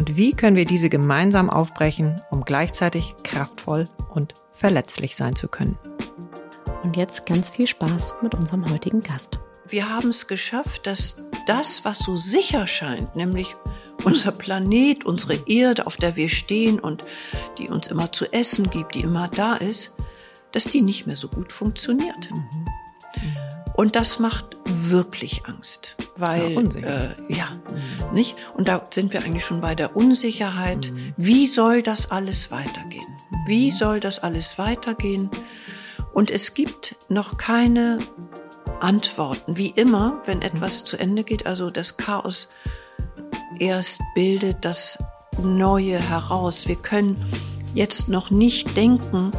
Und wie können wir diese gemeinsam aufbrechen, um gleichzeitig kraftvoll und verletzlich sein zu können? Und jetzt ganz viel Spaß mit unserem heutigen Gast. Wir haben es geschafft, dass das, was so sicher scheint, nämlich unser Planet, unsere Erde, auf der wir stehen und die uns immer zu essen gibt, die immer da ist, dass die nicht mehr so gut funktioniert. Und das macht wirklich Angst, weil ja, äh, ja mhm. nicht. Und da sind wir eigentlich schon bei der Unsicherheit. Mhm. Wie soll das alles weitergehen? Wie soll das alles weitergehen? Und es gibt noch keine Antworten. Wie immer, wenn etwas zu Ende geht, also das Chaos erst bildet das Neue heraus. Wir können jetzt noch nicht denken,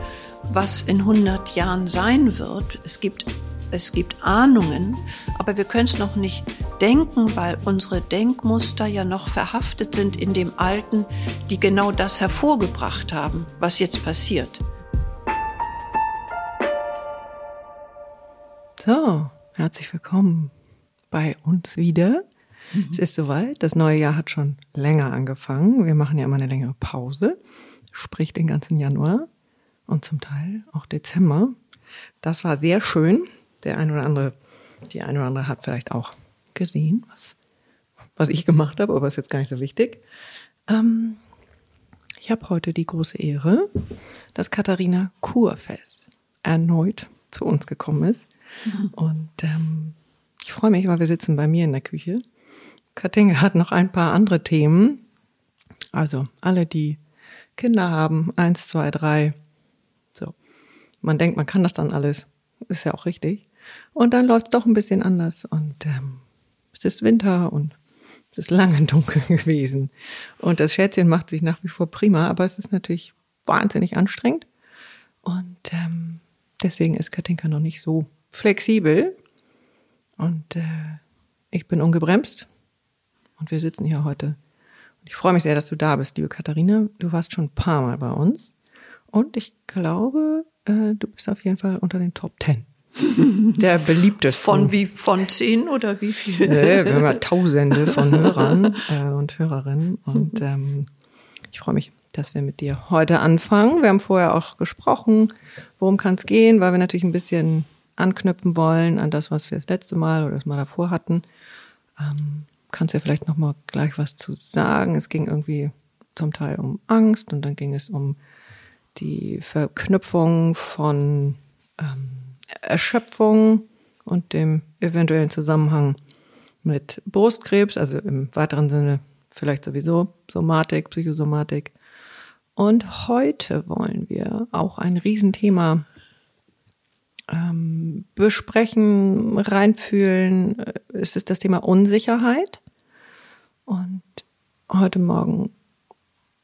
was in 100 Jahren sein wird. Es gibt, es gibt Ahnungen, aber wir können es noch nicht denken, weil unsere Denkmuster ja noch verhaftet sind in dem Alten, die genau das hervorgebracht haben, was jetzt passiert. So, herzlich willkommen bei uns wieder. Mhm. Es ist soweit. Das neue Jahr hat schon länger angefangen. Wir machen ja immer eine längere Pause, sprich den ganzen Januar und zum Teil auch Dezember. Das war sehr schön. Der ein oder andere, die eine oder andere hat vielleicht auch gesehen, was, was ich gemacht habe, aber ist jetzt gar nicht so wichtig. Ähm, ich habe heute die große Ehre, dass Katharina Kurfels erneut zu uns gekommen ist. Mhm. Und ähm, ich freue mich, weil wir sitzen bei mir in der Küche Katinge hat noch ein paar andere Themen. Also alle, die Kinder haben, eins, zwei, drei. So. Man denkt, man kann das dann alles. Ist ja auch richtig. Und dann läuft es doch ein bisschen anders. Und ähm, es ist Winter und es ist lange dunkel gewesen. Und das Schätzchen macht sich nach wie vor prima, aber es ist natürlich wahnsinnig anstrengend. Und ähm, deswegen ist Katinka noch nicht so flexibel. Und äh, ich bin ungebremst und wir sitzen hier heute. Und ich freue mich sehr, dass du da bist, liebe Katharina. Du warst schon ein paar Mal bei uns. Und ich glaube, äh, du bist auf jeden Fall unter den Top Ten. Der beliebtesten. Von wie, von zehn oder wie viel? Nee, wir haben ja Tausende von Hörern äh, und Hörerinnen. Und ähm, ich freue mich, dass wir mit dir heute anfangen. Wir haben vorher auch gesprochen, worum kann es gehen, weil wir natürlich ein bisschen anknüpfen wollen an das, was wir das letzte Mal oder das Mal davor hatten. Ähm, kannst ja vielleicht noch mal gleich was zu sagen. Es ging irgendwie zum Teil um Angst und dann ging es um die Verknüpfung von ähm, Erschöpfung und dem eventuellen Zusammenhang mit Brustkrebs, also im weiteren Sinne vielleicht sowieso Somatik, Psychosomatik. Und heute wollen wir auch ein Riesenthema ähm, besprechen, reinfühlen. Es ist das Thema Unsicherheit. Und heute Morgen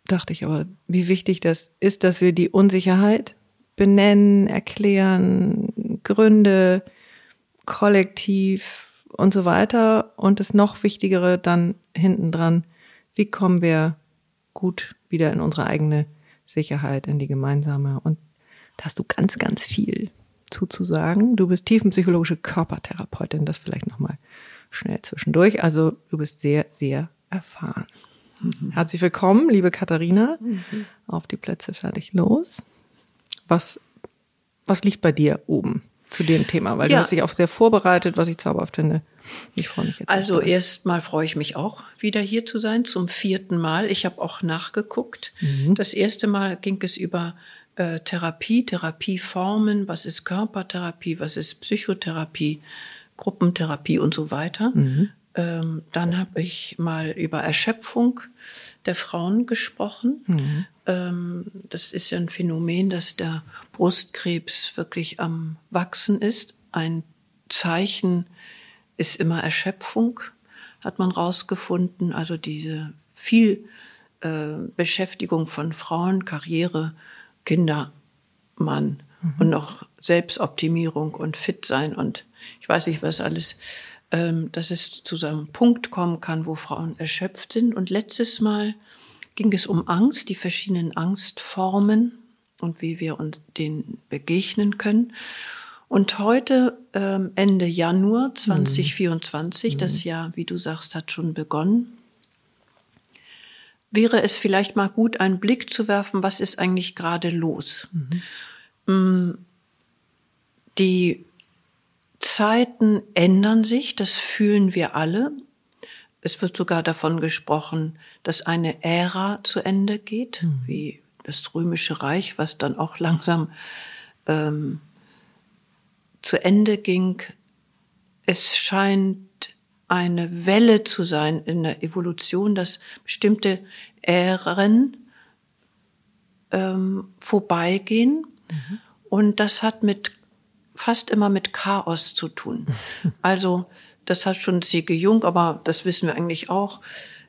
dachte ich aber, wie wichtig das ist, dass wir die Unsicherheit benennen, erklären, Gründe, kollektiv und so weiter. Und das noch Wichtigere dann hinten dran, wie kommen wir gut wieder in unsere eigene Sicherheit, in die gemeinsame. Und da hast du ganz, ganz viel dazu zu sagen. Du bist tiefenpsychologische Körpertherapeutin, das vielleicht nochmal schnell zwischendurch. Also du bist sehr, sehr erfahren. Mhm. Herzlich willkommen, liebe Katharina. Mhm. Auf die Plätze fertig los. Was, was liegt bei dir oben zu dem Thema? Weil ja. du hast dich auch sehr vorbereitet, was ich zauberhaft finde. Ich freue mich jetzt. Also erstmal freue ich mich auch, wieder hier zu sein, zum vierten Mal. Ich habe auch nachgeguckt. Mhm. Das erste Mal ging es über äh, Therapie, Therapieformen, was ist Körpertherapie, was ist Psychotherapie, Gruppentherapie und so weiter. Mhm. Ähm, dann habe ich mal über Erschöpfung der Frauen gesprochen. Mhm. Ähm, das ist ja ein Phänomen, dass der Brustkrebs wirklich am Wachsen ist. Ein Zeichen ist immer Erschöpfung, hat man rausgefunden. Also diese viel äh, Beschäftigung von Frauen, Karriere, Kinder, Mann mhm. und noch Selbstoptimierung und fit sein und ich weiß nicht was alles, dass es zu so einem Punkt kommen kann, wo Frauen erschöpft sind. Und letztes Mal ging es um Angst, die verschiedenen Angstformen und wie wir uns denen begegnen können. Und heute, ähm, Ende Januar 2024, mhm. das Jahr, wie du sagst, hat schon begonnen, wäre es vielleicht mal gut, einen Blick zu werfen, was ist eigentlich gerade los. Mhm. Mm, die Zeiten ändern sich, das fühlen wir alle. Es wird sogar davon gesprochen, dass eine Ära zu Ende geht, mhm. wie das römische Reich, was dann auch langsam ähm, zu Ende ging. Es scheint eine Welle zu sein in der Evolution, dass bestimmte Ähren ähm, vorbeigehen. Mhm. Und das hat mit fast immer mit Chaos zu tun. Also das hat schon C.G. Jung, aber das wissen wir eigentlich auch,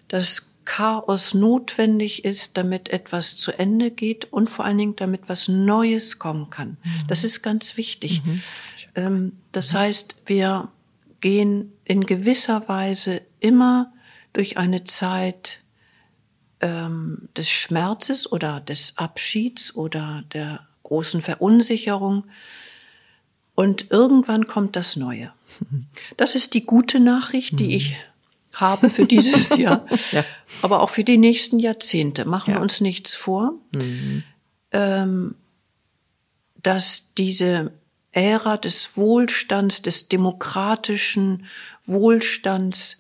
dass Chaos notwendig ist, damit etwas zu Ende geht und vor allen Dingen, damit was Neues kommen kann. Mhm. Das ist ganz wichtig. Mhm. Ähm, das mhm. heißt, wir gehen in gewisser Weise immer durch eine Zeit ähm, des Schmerzes oder des Abschieds oder der großen Verunsicherung. Und irgendwann kommt das Neue. Das ist die gute Nachricht, die mhm. ich habe für dieses Jahr, ja. aber auch für die nächsten Jahrzehnte. Machen ja. wir uns nichts vor, mhm. ähm, dass diese Ära des Wohlstands, des demokratischen Wohlstands,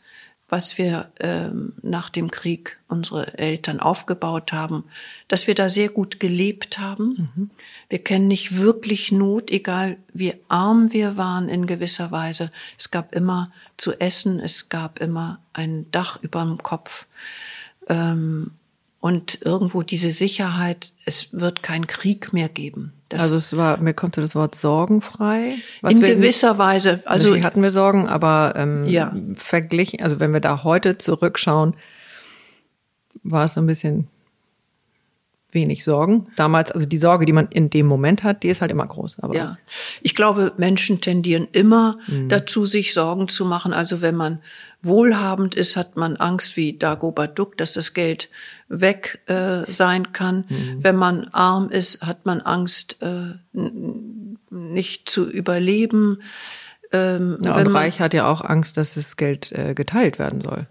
was wir ähm, nach dem Krieg unsere Eltern aufgebaut haben, dass wir da sehr gut gelebt haben. Mhm. Wir kennen nicht wirklich Not, egal wie arm wir waren in gewisser Weise. Es gab immer zu essen, es gab immer ein Dach über dem Kopf. Ähm, und irgendwo diese Sicherheit, es wird kein Krieg mehr geben. Das also es war, mir kommt das Wort sorgenfrei. Was in gewisser Weise. Also hatten wir Sorgen, aber ähm, ja. verglichen, also wenn wir da heute zurückschauen, war es so ein bisschen wenig Sorgen. Damals, also die Sorge, die man in dem Moment hat, die ist halt immer groß. Aber ja, ich glaube, Menschen tendieren immer mhm. dazu, sich Sorgen zu machen. Also wenn man wohlhabend ist, hat man Angst wie Dagobert Duck, dass das Geld weg äh, sein kann. Mhm. Wenn man arm ist, hat man Angst, äh, nicht zu überleben. Ähm, ja, und Reich hat ja auch Angst, dass das Geld äh, geteilt werden soll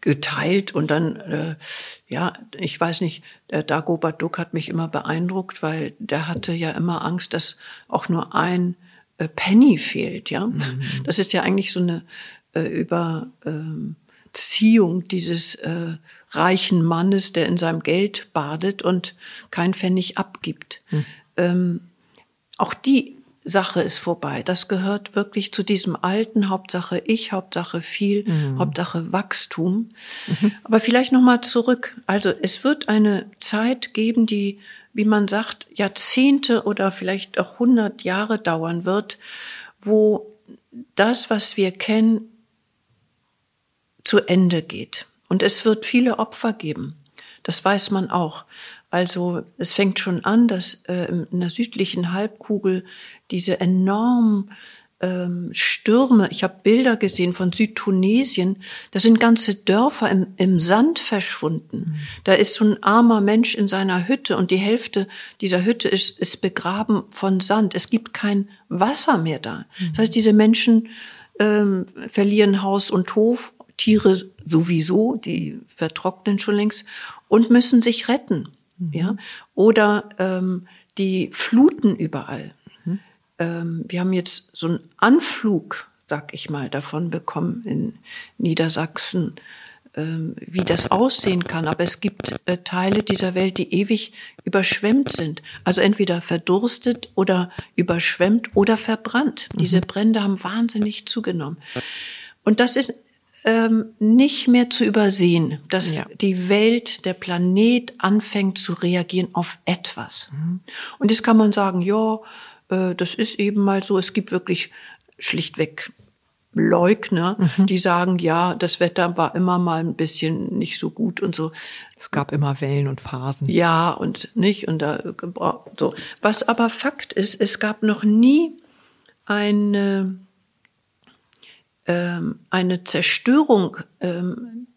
geteilt und dann, äh, ja, ich weiß nicht, der Dagobert Duck hat mich immer beeindruckt, weil der hatte ja immer Angst, dass auch nur ein äh, Penny fehlt, ja. Mhm. Das ist ja eigentlich so eine äh, Überziehung dieses äh, reichen Mannes, der in seinem Geld badet und kein Pfennig abgibt. Mhm. Ähm, auch die Sache ist vorbei. Das gehört wirklich zu diesem alten Hauptsache ich, Hauptsache viel, mhm. Hauptsache Wachstum. Mhm. Aber vielleicht noch mal zurück. Also es wird eine Zeit geben, die, wie man sagt, Jahrzehnte oder vielleicht auch hundert Jahre dauern wird, wo das, was wir kennen, zu Ende geht. Und es wird viele Opfer geben. Das weiß man auch. Also es fängt schon an, dass äh, in der südlichen Halbkugel diese enormen ähm, Stürme. Ich habe Bilder gesehen von Südtunesien. Da sind ganze Dörfer im, im Sand verschwunden. Mhm. Da ist so ein armer Mensch in seiner Hütte und die Hälfte dieser Hütte ist, ist begraben von Sand. Es gibt kein Wasser mehr da. Mhm. Das heißt, diese Menschen ähm, verlieren Haus und Hof, Tiere sowieso, die vertrocknen schon längst und müssen sich retten. Mhm. Ja, oder ähm, die fluten überall ähm, wir haben jetzt so einen Anflug, sag ich mal, davon bekommen in Niedersachsen, ähm, wie das aussehen kann. Aber es gibt äh, Teile dieser Welt, die ewig überschwemmt sind. Also entweder verdurstet oder überschwemmt oder verbrannt. Mhm. Diese Brände haben wahnsinnig zugenommen. Und das ist ähm, nicht mehr zu übersehen, dass ja. die Welt, der Planet anfängt zu reagieren auf etwas. Mhm. Und jetzt kann man sagen, ja, äh, das ist eben mal so. Es gibt wirklich schlichtweg Leugner, mhm. die sagen, ja, das Wetter war immer mal ein bisschen nicht so gut und so. Es gab immer Wellen und Phasen. Ja, und nicht, und da, so. Was aber Fakt ist, es gab noch nie eine, ähm, eine Zerstörung ähm,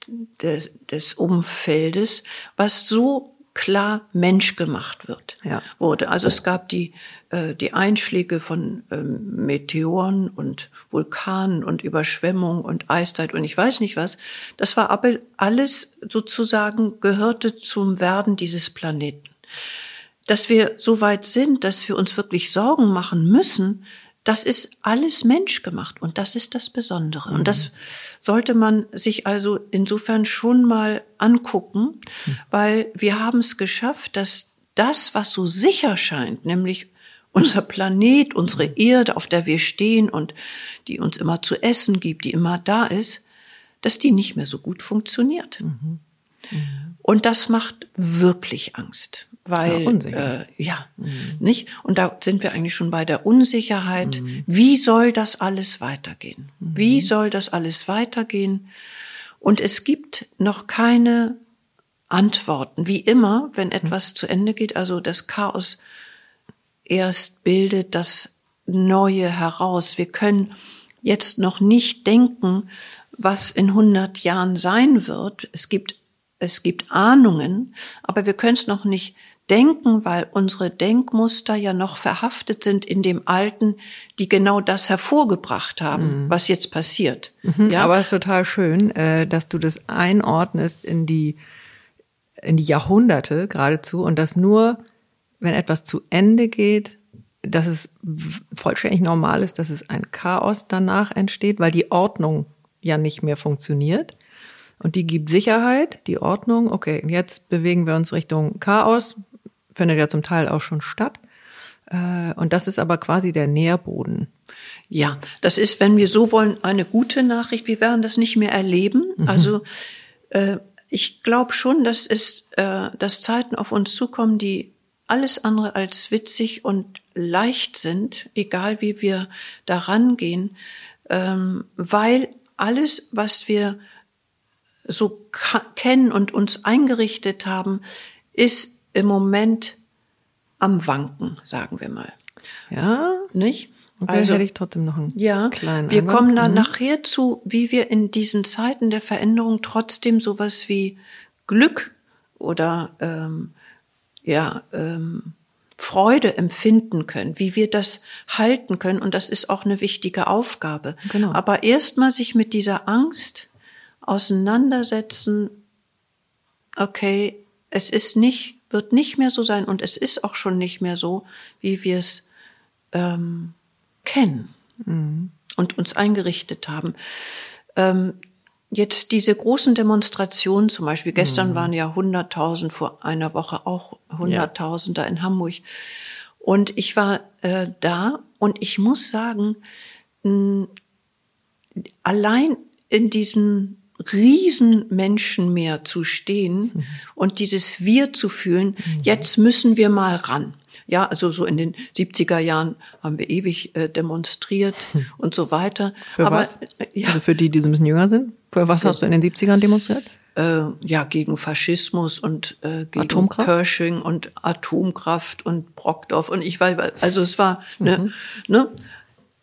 des, des Umfeldes, was so klar menschgemacht wird, ja. wurde. Also es gab die, äh, die Einschläge von ähm, Meteoren und Vulkanen und Überschwemmung und Eiszeit und ich weiß nicht was. Das war aber alles sozusagen gehörte zum Werden dieses Planeten. Dass wir so weit sind, dass wir uns wirklich Sorgen machen müssen, das ist alles menschgemacht und das ist das Besondere. Mhm. Und das sollte man sich also insofern schon mal angucken, mhm. weil wir haben es geschafft, dass das, was so sicher scheint, nämlich unser Planet, unsere Erde, auf der wir stehen und die uns immer zu essen gibt, die immer da ist, dass die nicht mehr so gut funktioniert. Mhm. Mhm. Und das macht wirklich Angst weil ja, äh, ja mhm. nicht und da sind wir eigentlich schon bei der Unsicherheit. Mhm. Wie soll das alles weitergehen? Mhm. Wie soll das alles weitergehen? Und es gibt noch keine Antworten. Wie immer, wenn mhm. etwas zu Ende geht, also das Chaos erst bildet das Neue heraus. Wir können jetzt noch nicht denken, was in 100 Jahren sein wird. Es gibt es gibt Ahnungen, aber wir können es noch nicht denken, weil unsere Denkmuster ja noch verhaftet sind in dem Alten, die genau das hervorgebracht haben, mhm. was jetzt passiert. Mhm, ja, aber es ist total schön, äh, dass du das einordnest in die in die Jahrhunderte geradezu und dass nur, wenn etwas zu Ende geht, dass es vollständig normal ist, dass es ein Chaos danach entsteht, weil die Ordnung ja nicht mehr funktioniert. Und die gibt Sicherheit, die Ordnung. Okay, jetzt bewegen wir uns Richtung Chaos findet ja zum Teil auch schon statt. Äh, und das ist aber quasi der Nährboden. Ja, das ist, wenn wir so wollen, eine gute Nachricht. Wir werden das nicht mehr erleben. Mhm. Also äh, ich glaube schon, dass es, äh, dass Zeiten auf uns zukommen, die alles andere als witzig und leicht sind, egal wie wir daran gehen, ähm, weil alles, was wir so kennen und uns eingerichtet haben, ist im Moment am Wanken, sagen wir mal. Ja, nicht? Okay, also hätte ich trotzdem noch einen ja, kleinen Wir Einwand. kommen dann mhm. nachher zu, wie wir in diesen Zeiten der Veränderung trotzdem sowas wie Glück oder ähm, ja ähm, Freude empfinden können, wie wir das halten können. Und das ist auch eine wichtige Aufgabe. Genau. Aber erstmal sich mit dieser Angst auseinandersetzen, okay, es ist nicht wird nicht mehr so sein und es ist auch schon nicht mehr so, wie wir es ähm, kennen mhm. und uns eingerichtet haben. Ähm, jetzt diese großen Demonstrationen, zum Beispiel gestern mhm. waren ja 100.000, vor einer Woche auch 100.000 ja. da in Hamburg. Und ich war äh, da und ich muss sagen, mh, allein in diesem riesen Menschenmeer zu stehen mhm. und dieses Wir zu fühlen, mhm. jetzt müssen wir mal ran. Ja, also so in den 70er Jahren haben wir ewig äh, demonstriert mhm. und so weiter. Für Aber, was? Äh, ja. Also für die, die so ein bisschen jünger sind? Für was hast du in den 70ern demonstriert? Äh, ja, gegen Faschismus und äh, gegen Atomkraft? Pershing und Atomkraft und Brockdorf und ich weiß, also es war, ne, mhm. ne,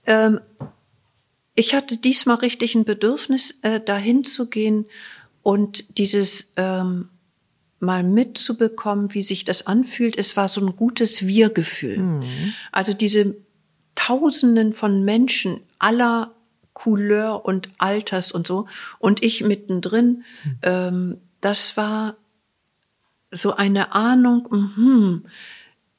ähm, ich hatte diesmal richtig ein Bedürfnis, äh, dahin zu gehen und dieses ähm, mal mitzubekommen, wie sich das anfühlt. Es war so ein gutes Wir-Gefühl. Mhm. Also diese Tausenden von Menschen aller Couleur und Alters und so und ich mittendrin. Mhm. Ähm, das war so eine Ahnung. Hm,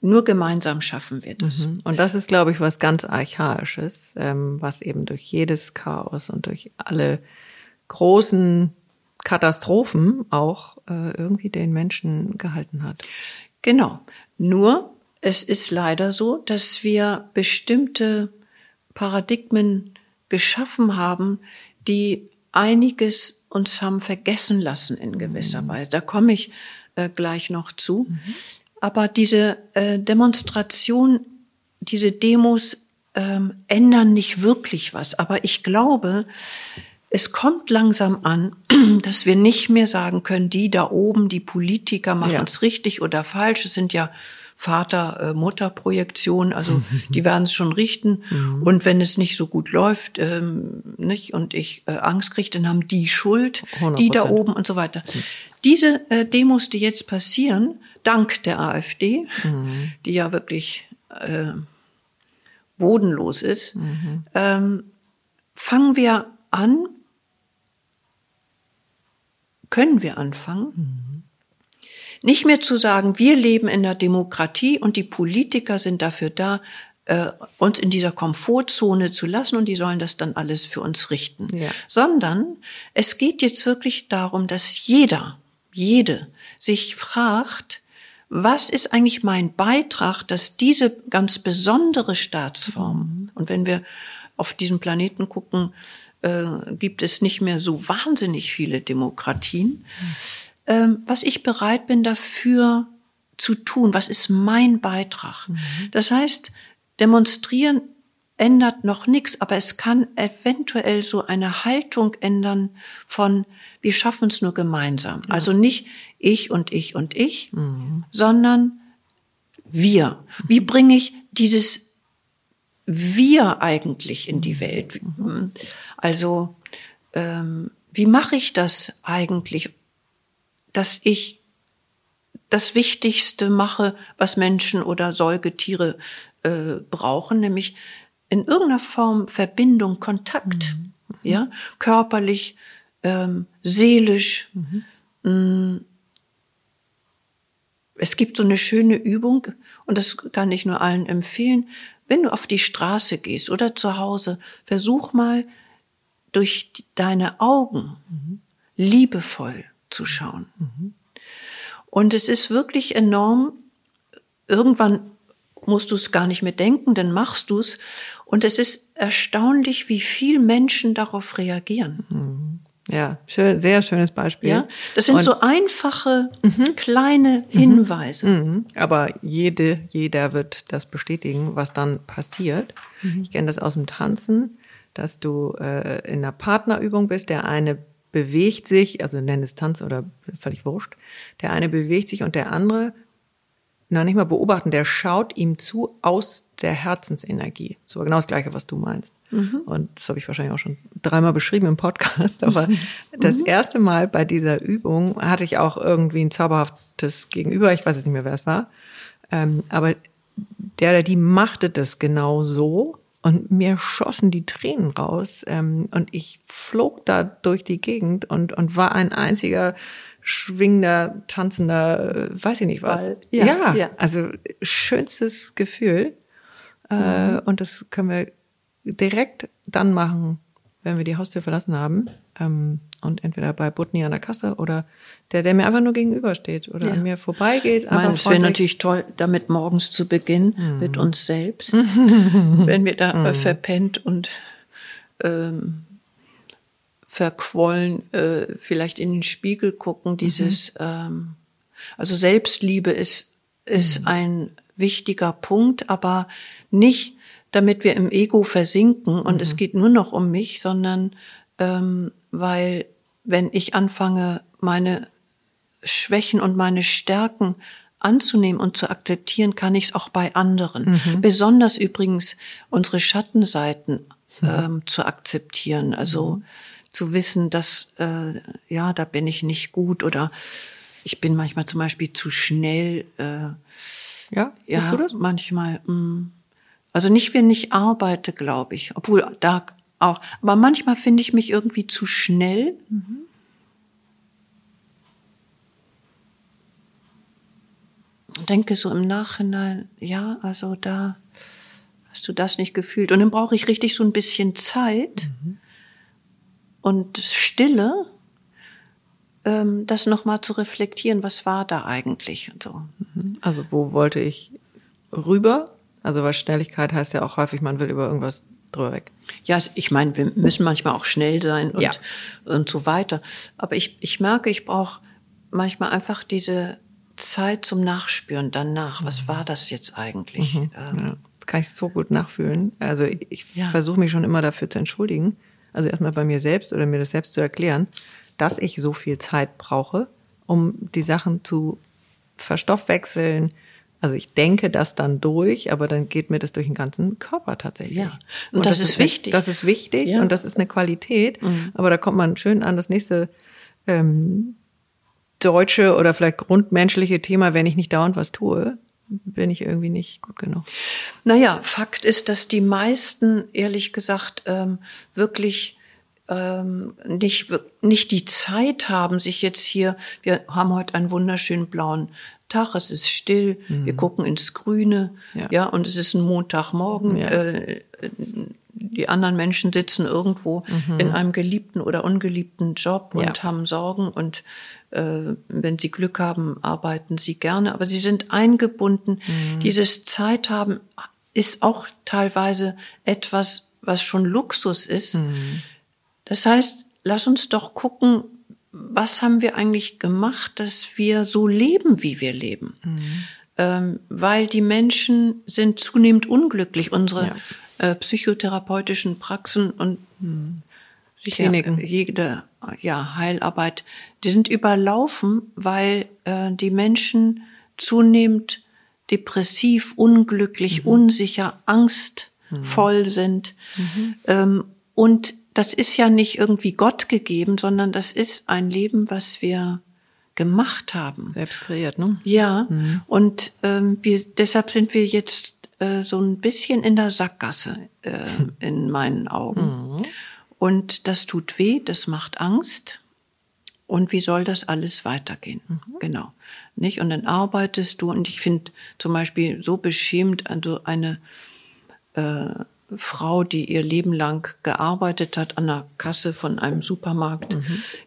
nur gemeinsam schaffen wir das. Mhm. Und das ist, glaube ich, was ganz Archaisches, ähm, was eben durch jedes Chaos und durch alle großen Katastrophen auch äh, irgendwie den Menschen gehalten hat. Genau. Nur, es ist leider so, dass wir bestimmte Paradigmen geschaffen haben, die einiges uns haben vergessen lassen in gewisser mhm. Weise. Da komme ich äh, gleich noch zu. Mhm. Aber diese äh, Demonstration, diese Demos ähm, ändern nicht wirklich was. Aber ich glaube, es kommt langsam an, dass wir nicht mehr sagen können, die da oben, die Politiker machen es richtig oder falsch. Es sind ja Vater-Mutter-Projektionen, also die werden es schon richten. Mhm. Und wenn es nicht so gut läuft, ähm, nicht und ich äh, Angst kriege, dann haben die Schuld, 100%. die da oben und so weiter. Diese äh, Demos, die jetzt passieren, dank der AfD, mhm. die ja wirklich äh, bodenlos ist, mhm. ähm, fangen wir an, können wir anfangen, mhm. nicht mehr zu sagen, wir leben in der Demokratie und die Politiker sind dafür da, äh, uns in dieser Komfortzone zu lassen und die sollen das dann alles für uns richten, ja. sondern es geht jetzt wirklich darum, dass jeder, jede sich fragt, was ist eigentlich mein Beitrag, dass diese ganz besondere Staatsform, und wenn wir auf diesen Planeten gucken, äh, gibt es nicht mehr so wahnsinnig viele Demokratien, äh, was ich bereit bin dafür zu tun, was ist mein Beitrag. Mhm. Das heißt, demonstrieren ändert noch nichts, aber es kann eventuell so eine Haltung ändern von, wir schaffen es nur gemeinsam. Ja. Also nicht ich und ich und ich, mhm. sondern wir. Wie bringe ich dieses wir eigentlich in die Welt? Mhm. Also ähm, wie mache ich das eigentlich, dass ich das Wichtigste mache, was Menschen oder Säugetiere äh, brauchen, nämlich in irgendeiner Form Verbindung, Kontakt, mhm. ja, körperlich, ähm, seelisch. Mhm. Mm. Es gibt so eine schöne Übung und das kann ich nur allen empfehlen. Wenn du auf die Straße gehst oder zu Hause, versuch mal durch deine Augen mhm. liebevoll zu schauen. Mhm. Und es ist wirklich enorm. Irgendwann musst du es gar nicht mehr denken, dann machst du es. Und es ist erstaunlich, wie viel Menschen darauf reagieren. Mhm. Ja, schön, sehr schönes Beispiel. Ja, das sind Und, so einfache, mhm. kleine mhm. Hinweise. Mhm. Aber jede, jeder wird das bestätigen, was dann passiert. Mhm. Ich kenne das aus dem Tanzen, dass du äh, in einer Partnerübung bist, der eine bewegt sich, also nenn es Tanz oder völlig wurscht, der eine bewegt sich und der andere na nicht mal beobachten, der schaut ihm zu aus der Herzensenergie. So genau das Gleiche, was du meinst. Mhm. Und das habe ich wahrscheinlich auch schon dreimal beschrieben im Podcast. Aber mhm. das erste Mal bei dieser Übung hatte ich auch irgendwie ein zauberhaftes Gegenüber. Ich weiß jetzt nicht mehr, wer es war. Ähm, aber der, der die machte das genau so. Und mir schossen die Tränen raus. Ähm, und ich flog da durch die Gegend und, und war ein einziger schwingender, tanzender, äh, weiß ich nicht was. Ja, ja, ja. also schönstes Gefühl. Äh, mhm. und das können wir direkt dann machen, wenn wir die Haustür verlassen haben. Ähm, und entweder bei Butni an der Kasse oder der, der mir einfach nur gegenübersteht oder ja. an mir vorbeigeht. Ich meine, es wäre natürlich toll, damit morgens zu beginnen mhm. mit uns selbst, wenn wir da mhm. verpennt und ähm, verquollen, äh, vielleicht in den Spiegel gucken, dieses, mhm. ähm, also Selbstliebe ist, ist mhm. ein wichtiger Punkt, aber nicht, damit wir im Ego versinken und mhm. es geht nur noch um mich, sondern ähm, weil wenn ich anfange, meine Schwächen und meine Stärken anzunehmen und zu akzeptieren, kann ich es auch bei anderen. Besonders übrigens unsere Schattenseiten ähm, zu akzeptieren. Also zu wissen, dass äh, ja, da bin ich nicht gut oder ich bin manchmal zum Beispiel zu schnell. Äh, Ja, ja, du das? manchmal. Mh. Also nicht, wenn ich arbeite, glaube ich. Obwohl da auch. Aber manchmal finde ich mich irgendwie zu schnell. Und denke so im Nachhinein, ja, also da hast du das nicht gefühlt. Und dann brauche ich richtig so ein bisschen Zeit und Stille, ähm, das nochmal zu reflektieren, was war da eigentlich und so. Also wo wollte ich rüber? Also weil Schnelligkeit heißt ja auch häufig, man will über irgendwas drüber weg. Ja, ich meine, wir müssen manchmal auch schnell sein und, Ja. und so weiter. Aber ich, ich merke, ich brauche manchmal einfach diese Zeit zum Nachspüren danach. Was war das jetzt eigentlich? Ähm, Ja, kann ich so gut nachfühlen. Also ich Ja. versuche mich schon immer dafür zu entschuldigen. Also erstmal bei mir selbst oder mir das selbst zu erklären, dass ich so viel Zeit brauche, um die Sachen zu verstoffwechseln. Also ich denke das dann durch, aber dann geht mir das durch den ganzen Körper tatsächlich. Ja. Und das ist wichtig. Das ist wichtig Ja. Mhm. und das ist eine Qualität. Aber da kommt man schön an das nächste ähm, deutsche oder vielleicht grundmenschliche Thema, wenn ich nicht dauernd was tue, bin ich irgendwie nicht gut genug. Naja, Fakt ist, dass die meisten, ehrlich gesagt, ähm, wirklich ähm, nicht, nicht die Zeit haben, sich jetzt hier, wir haben heute einen wunderschönen blauen Tag, es ist still, wir gucken ins Grüne, Ja. ja, und es ist ein Montagmorgen, Ja. äh, die anderen Menschen sitzen irgendwo in einem geliebten oder ungeliebten Job und Ja. haben Sorgen und äh, wenn sie Glück haben, arbeiten sie gerne, aber sie sind eingebunden. Dieses Zeit haben ist auch teilweise etwas, was schon Luxus ist. Das heißt, lass uns doch gucken, was haben wir eigentlich gemacht, dass wir so leben, wie wir leben. Ähm, weil die Menschen sind zunehmend unglücklich. Unsere äh, psychotherapeutischen Praxen und Die Kliniken. ja, jede ja, Heilarbeit, die sind überlaufen, weil äh, die Menschen zunehmend depressiv, unglücklich, unsicher, angstvoll sind. Ähm, und das ist ja nicht irgendwie Gott gegeben, sondern das ist ein Leben, was wir gemacht haben. Selbst kreiert, ne? Ja, und ähm, wir, deshalb sind wir jetzt äh, so ein bisschen in der Sackgasse äh, in meinen Augen. Und das tut weh, das macht Angst. Und wie soll das alles weitergehen? Genau. Nicht? Und dann arbeitest du, und ich finde zum Beispiel so beschämt, also eine äh, Frau, die ihr Leben lang gearbeitet hat an der Kasse von einem Supermarkt,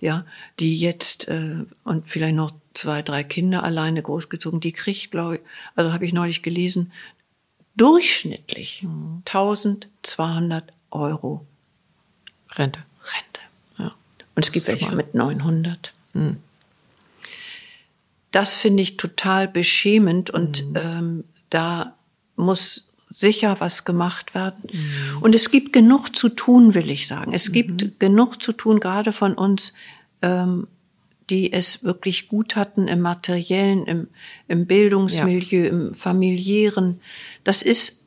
ja, die jetzt äh, und vielleicht noch zwei, drei Kinder alleine großgezogen, die kriegt, glaube ich, also habe ich neulich gelesen, durchschnittlich 1200 Euro Rente. Rente. Ja. Und es gibt welche mit 900. Das finde ich total beschämend und ähm, da muss sicher was gemacht werden. Und es gibt genug zu tun, will ich sagen. Es gibt genug zu tun, gerade von uns, ähm, die es wirklich gut hatten im materiellen, im, im Bildungsmilieu, im familiären. Das ist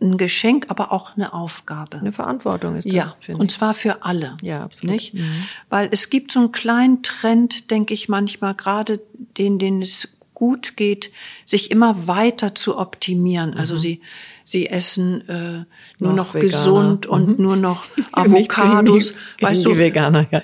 ein Geschenk, aber auch eine Aufgabe. Eine Verantwortung ist das, Ja, finde und zwar für alle. Ja, absolut. Nicht? Weil es gibt so einen kleinen Trend, denke ich manchmal, gerade den, denen es gut geht, sich immer weiter zu optimieren. Also sie, sie essen äh, nur Mhm. Noch noch, gesund und Mhm. nur noch Avocados, die, weißt du? die Veganer, ja.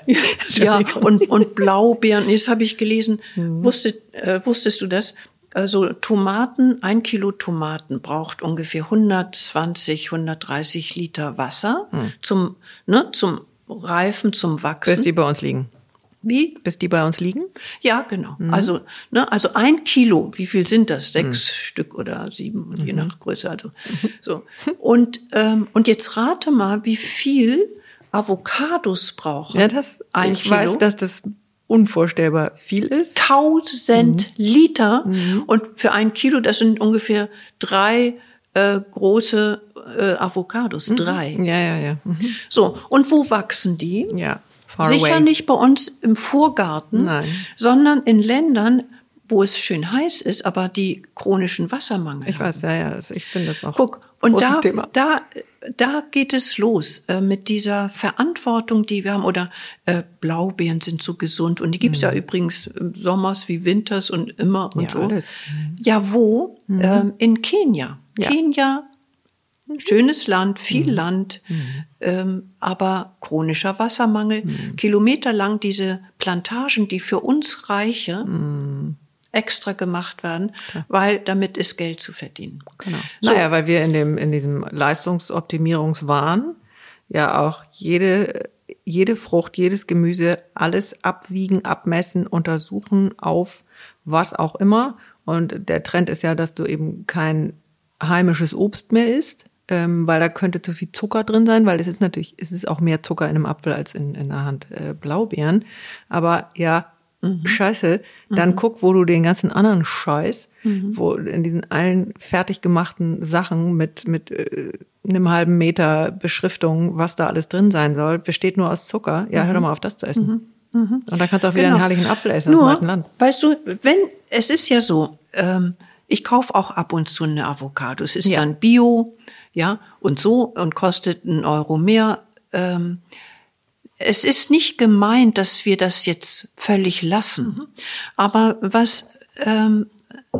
Ja, und, und Blaubeeren. Jetzt habe ich gelesen, Mhm. wusstet, äh, wusstest du das? Also Tomaten, ein Kilo Tomaten braucht ungefähr 120, 130 Liter Wasser zum, ne, zum Reifen, zum Wachsen. Bis die bei uns liegen. Wie? Bis die bei uns liegen? Ja, genau. Also, ne, also ein Kilo, wie viel sind das? Sechs Stück oder sieben, je nach Größe. Also so. Und ähm, und jetzt rate mal, wie viel Avocados brauchen. Ja, das, ein ich Kilo. weiß, dass das unvorstellbar viel ist. 1000 Liter und für ein Kilo, das sind ungefähr drei äh, große äh, Avocados, drei. Ja, ja, ja. Mhm. So, und wo wachsen die? Ja, far Sicher away. nicht bei uns im Vorgarten, Nein. sondern in Ländern, wo es schön heiß ist, aber die chronischen Wassermangel. Ich weiß, ja, ja, ich finde das auch. Guck, und da, Thema. da, da geht es los äh, mit dieser Verantwortung, die wir haben. Oder äh, Blaubeeren sind so gesund und die gibt's mhm. ja übrigens Sommers wie Winters und immer und ja, so. Alles. Ja, wo? Mhm. Ähm, in Kenia. Ja. Kenia, schönes Land, viel mhm. Land, mhm. ähm, aber chronischer Wassermangel. Mhm. Kilometerlang diese Plantagen, die für uns Reiche mhm extra gemacht werden, Klar. weil damit ist Geld zu verdienen. Genau. So. Naja, weil wir in dem, in diesem Leistungsoptimierungswahn ja auch jede, jede Frucht, jedes Gemüse, alles abwiegen, abmessen, untersuchen auf was auch immer. Und der Trend ist ja, dass du eben kein heimisches Obst mehr isst, ähm, weil da könnte zu viel Zucker drin sein, weil es ist natürlich, es ist auch mehr Zucker in einem Apfel als in, in der Hand äh, Blaubeeren. Aber ja, mhm. Scheiße, dann mhm. guck, wo du den ganzen anderen Scheiß, mhm. wo in diesen allen fertig gemachten Sachen mit, mit äh, einem halben Meter Beschriftung, was da alles drin sein soll, besteht nur aus Zucker. Ja, hör doch mhm. mal auf, das zu essen. Mhm. Mhm. Und dann kannst du auch wieder genau. einen herrlichen Apfel essen nur, aus dem Land. Weißt du, wenn, es ist ja so, ähm, ich kaufe auch ab und zu eine Avocado. Es ist ja. dann Bio, ja, und so und kostet einen Euro mehr. Ähm, es ist nicht gemeint, dass wir das jetzt völlig lassen. Mhm. Aber was ähm,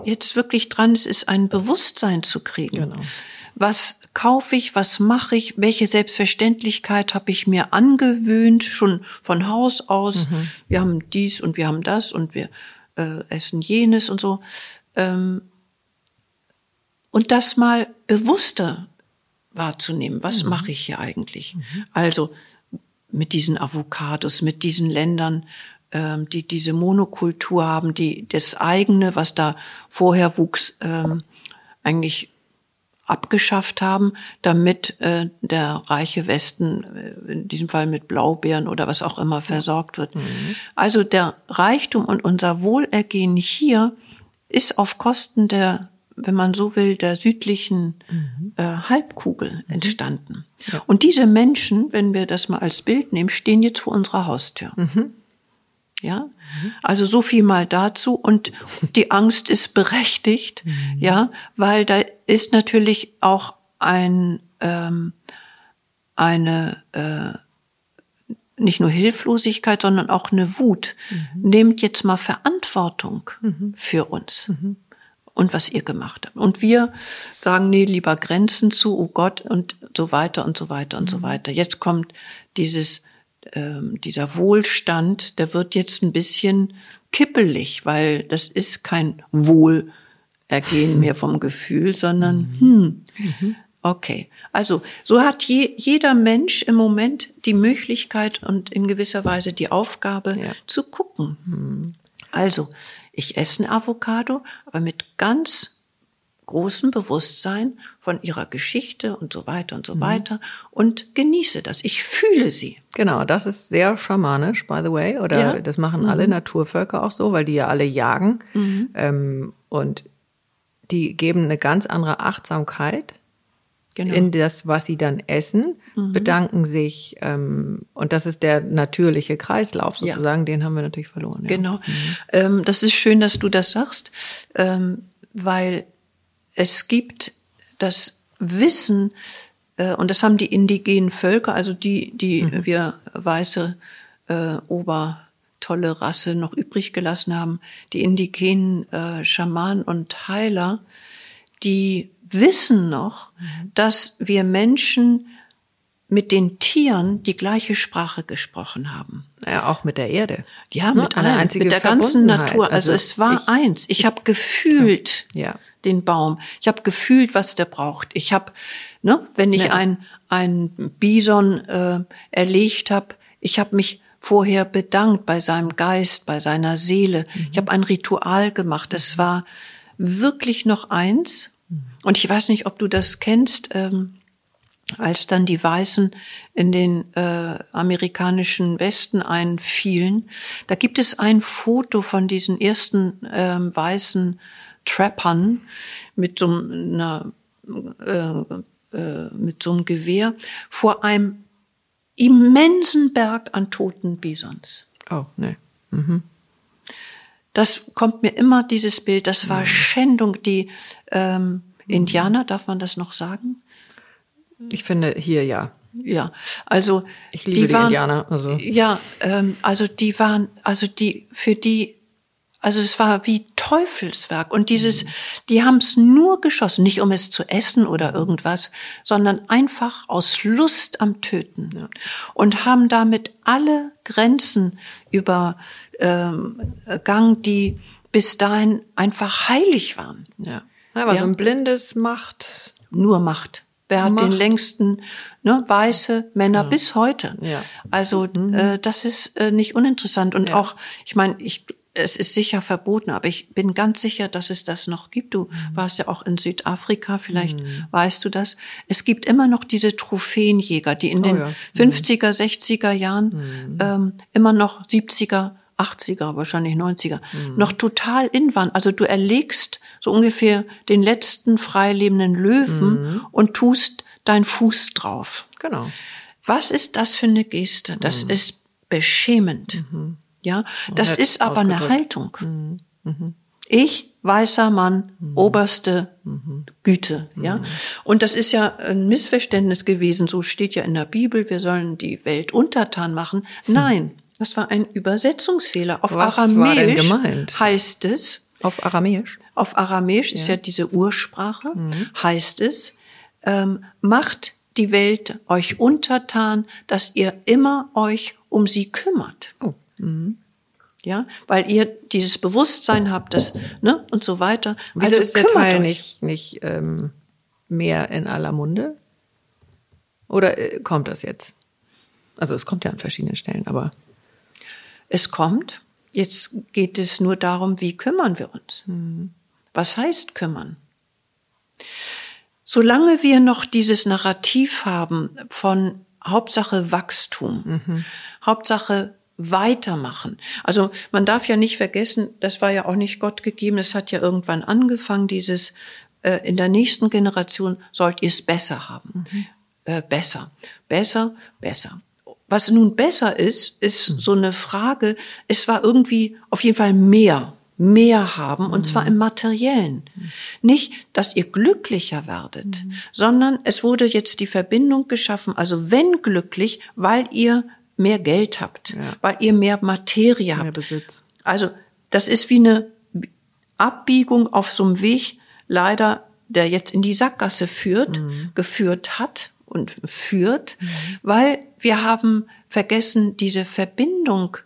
jetzt wirklich dran ist, ist ein Bewusstsein zu kriegen. Genau. Was kaufe ich, was mache ich, welche Selbstverständlichkeit habe ich mir angewöhnt, schon von Haus aus. Mhm. Wir haben dies und wir haben das und wir äh, essen jenes und so. Ähm, und das mal bewusster wahrzunehmen. Was mhm. mache ich hier eigentlich? Mhm. Also mit diesen Avocados, mit diesen Ländern, ähm, die diese Monokultur haben, die das eigene, was da vorher wuchs, ähm, eigentlich abgeschafft haben, damit äh, der reiche Westen, äh, in diesem Fall mit Blaubeeren oder was auch immer, versorgt wird. Mhm. Also der Reichtum und unser Wohlergehen hier ist auf Kosten der wenn man so will, der südlichen mhm. äh, Halbkugel mhm. entstanden. Ja. Und diese Menschen, wenn wir das mal als Bild nehmen, stehen jetzt vor unserer Haustür. Mhm. Ja, mhm. also so viel mal dazu. Und die Angst ist berechtigt, mhm. ja, weil da ist natürlich auch ein ähm, eine äh, nicht nur Hilflosigkeit, sondern auch eine Wut. Mhm. Nehmt jetzt mal Verantwortung mhm. für uns. Mhm und was ihr gemacht habt. Und wir sagen, nee, lieber Grenzen zu, oh Gott, und so weiter und so weiter und mhm. so weiter. Jetzt kommt dieses, ähm, dieser Wohlstand, der wird jetzt ein bisschen kippelig, weil das ist kein Wohlergehen mehr vom Gefühl, sondern, mhm. hm, okay. Also, so hat je, jeder Mensch im Moment die Möglichkeit und in gewisser Weise die Aufgabe ja. zu gucken. Mhm. Also, ich esse ein Avocado, aber mit ganz großem Bewusstsein von ihrer Geschichte und so weiter und so mhm. weiter und genieße das. Ich fühle sie. Genau, das ist sehr schamanisch, by the way. Oder ja. das machen mhm. alle Naturvölker auch so, weil die ja alle jagen. Mhm. Ähm, und die geben eine ganz andere Achtsamkeit genau. in das, was sie dann essen, mhm. bedanken sich ähm, und das ist der natürliche Kreislauf sozusagen, ja. den haben wir natürlich verloren. Ja. Genau. Mhm. Ähm, das ist schön, dass du das sagst, ähm, weil es gibt das Wissen, äh, und das haben die indigenen Völker, also die, die mhm. wir weiße äh, Ober tolle Rasse noch übrig gelassen haben, die indigenen äh, Schamanen und Heiler, die wissen noch, mhm. dass wir Menschen mit den Tieren die gleiche Sprache gesprochen haben. Ja, auch mit der Erde. Ja, ne? mit einer einzigen mit der ganzen Natur. Also, also es war ich, eins. Ich, ich habe gefühlt ja. den Baum. Ich habe gefühlt, was der braucht. Ich habe, ne, wenn ich ja. ein ein Bison äh, erlegt habe, ich habe mich vorher bedankt bei seinem Geist, bei seiner Seele. Mhm. Ich habe ein Ritual gemacht. Es war wirklich noch eins. Und ich weiß nicht, ob du das kennst, ähm, als dann die Weißen in den äh, amerikanischen Westen einfielen. Da gibt es ein Foto von diesen ersten ähm, weißen Trappern mit so einer äh, äh, mit so einem Gewehr vor einem immensen Berg an toten Bisons. Oh, ne. Mhm. Das kommt mir immer dieses Bild. Das war Schändung. Die ähm, Indianer, darf man das noch sagen? Ich finde hier ja. Ja, also Ich liebe die, waren, Indianer. Also Ja, ähm, also die waren, also die für die, also es war wie Teufelswerk und dieses, die haben es nur geschossen, nicht um es zu essen oder irgendwas, sondern einfach aus Lust am Töten und haben damit alle Grenzen übergangen, die bis dahin einfach heilig waren. ja. Aber Ja. so ein blindes Macht. Nur Macht. Wer hat Macht. den längsten, ne, weiße Männer bis heute. Ja. Also äh, das ist äh, nicht uninteressant. Und auch, ich meine, ich es ist sicher verboten, aber ich bin ganz sicher, dass es das noch gibt. Du warst ja auch in Südafrika, vielleicht weißt du das. Es gibt immer noch diese Trophäenjäger, die in den ja. 50er, 60er Jahren ähm, immer noch 70er, 80er, wahrscheinlich 90er, noch total in waren. Also du erlegst so ungefähr den letzten freilebenden Löwen und tust deinen Fuß drauf. Genau. Was ist das für eine Geste? Das ist beschämend. Ja, das ist aber eine. Haltung. Ich, weißer Mann, oberste Güte, ja. Und das ist ja ein Missverständnis gewesen. So steht ja in der Bibel, wir sollen die Welt untertan machen. Nein, das war ein Übersetzungsfehler. Auf Was Aramäisch gemeint? heißt es, Auf Aramäisch. auf Aramäisch ist ja diese Ursprache, heißt es, ähm, macht die Welt euch untertan, dass ihr immer euch um sie kümmert. Oh. Ja, weil ihr dieses Bewusstsein habt, dass, ne, und so weiter. Wieso Also ist der Teil euch. nicht, nicht ähm, mehr in aller Munde? Oder äh, kommt das jetzt? Also es kommt ja an verschiedenen Stellen, aber Es kommt. Jetzt geht es nur darum, wie kümmern wir uns? Was heißt kümmern? Solange wir noch dieses Narrativ haben von Hauptsache Wachstum, Hauptsache weitermachen. Also man darf ja nicht vergessen, das war ja auch nicht Gott gegeben, es hat ja irgendwann angefangen, dieses äh, in der nächsten Generation sollt ihr es besser haben. Äh, besser, besser, besser. Was nun besser ist, ist so eine Frage, es war irgendwie auf jeden Fall mehr, mehr haben, und zwar im Materiellen. Nicht, dass ihr glücklicher werdet, sondern es wurde jetzt die Verbindung geschaffen, also wenn glücklich, weil ihr mehr Geld habt, Ja. weil ihr mehr Materie habt. mehr Besitz. Also das ist wie eine Abbiegung auf so einem Weg, leider, der jetzt in die Sackgasse führt, geführt hat und führt, weil wir haben vergessen, diese Verbindung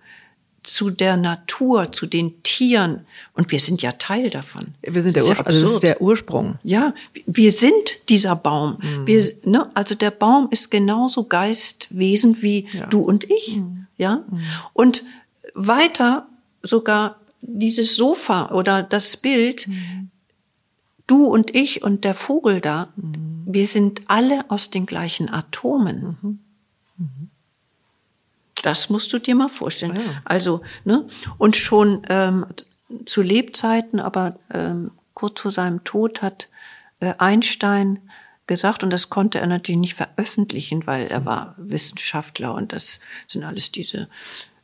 zu der Natur, zu den Tieren, und wir sind ja Teil davon. Wir sind der, Ur ja also das ist absurd. der Ursprung. Ja, wir sind dieser Baum. Mhm. Wir, ne, also der Baum ist genauso Geistwesen wie Ja. Mhm. du und ich. Ja. Und weiter sogar dieses Sofa oder das Bild, Mhm. du und ich und der Vogel da, Mhm. wir sind alle aus den gleichen Atomen. Das musst du dir mal vorstellen. Ja. Also, ne? Und schon ähm, zu Lebzeiten, aber ähm, kurz vor seinem Tod hat äh, Einstein gesagt, und das konnte er natürlich nicht veröffentlichen, weil er war Wissenschaftler und das sind alles diese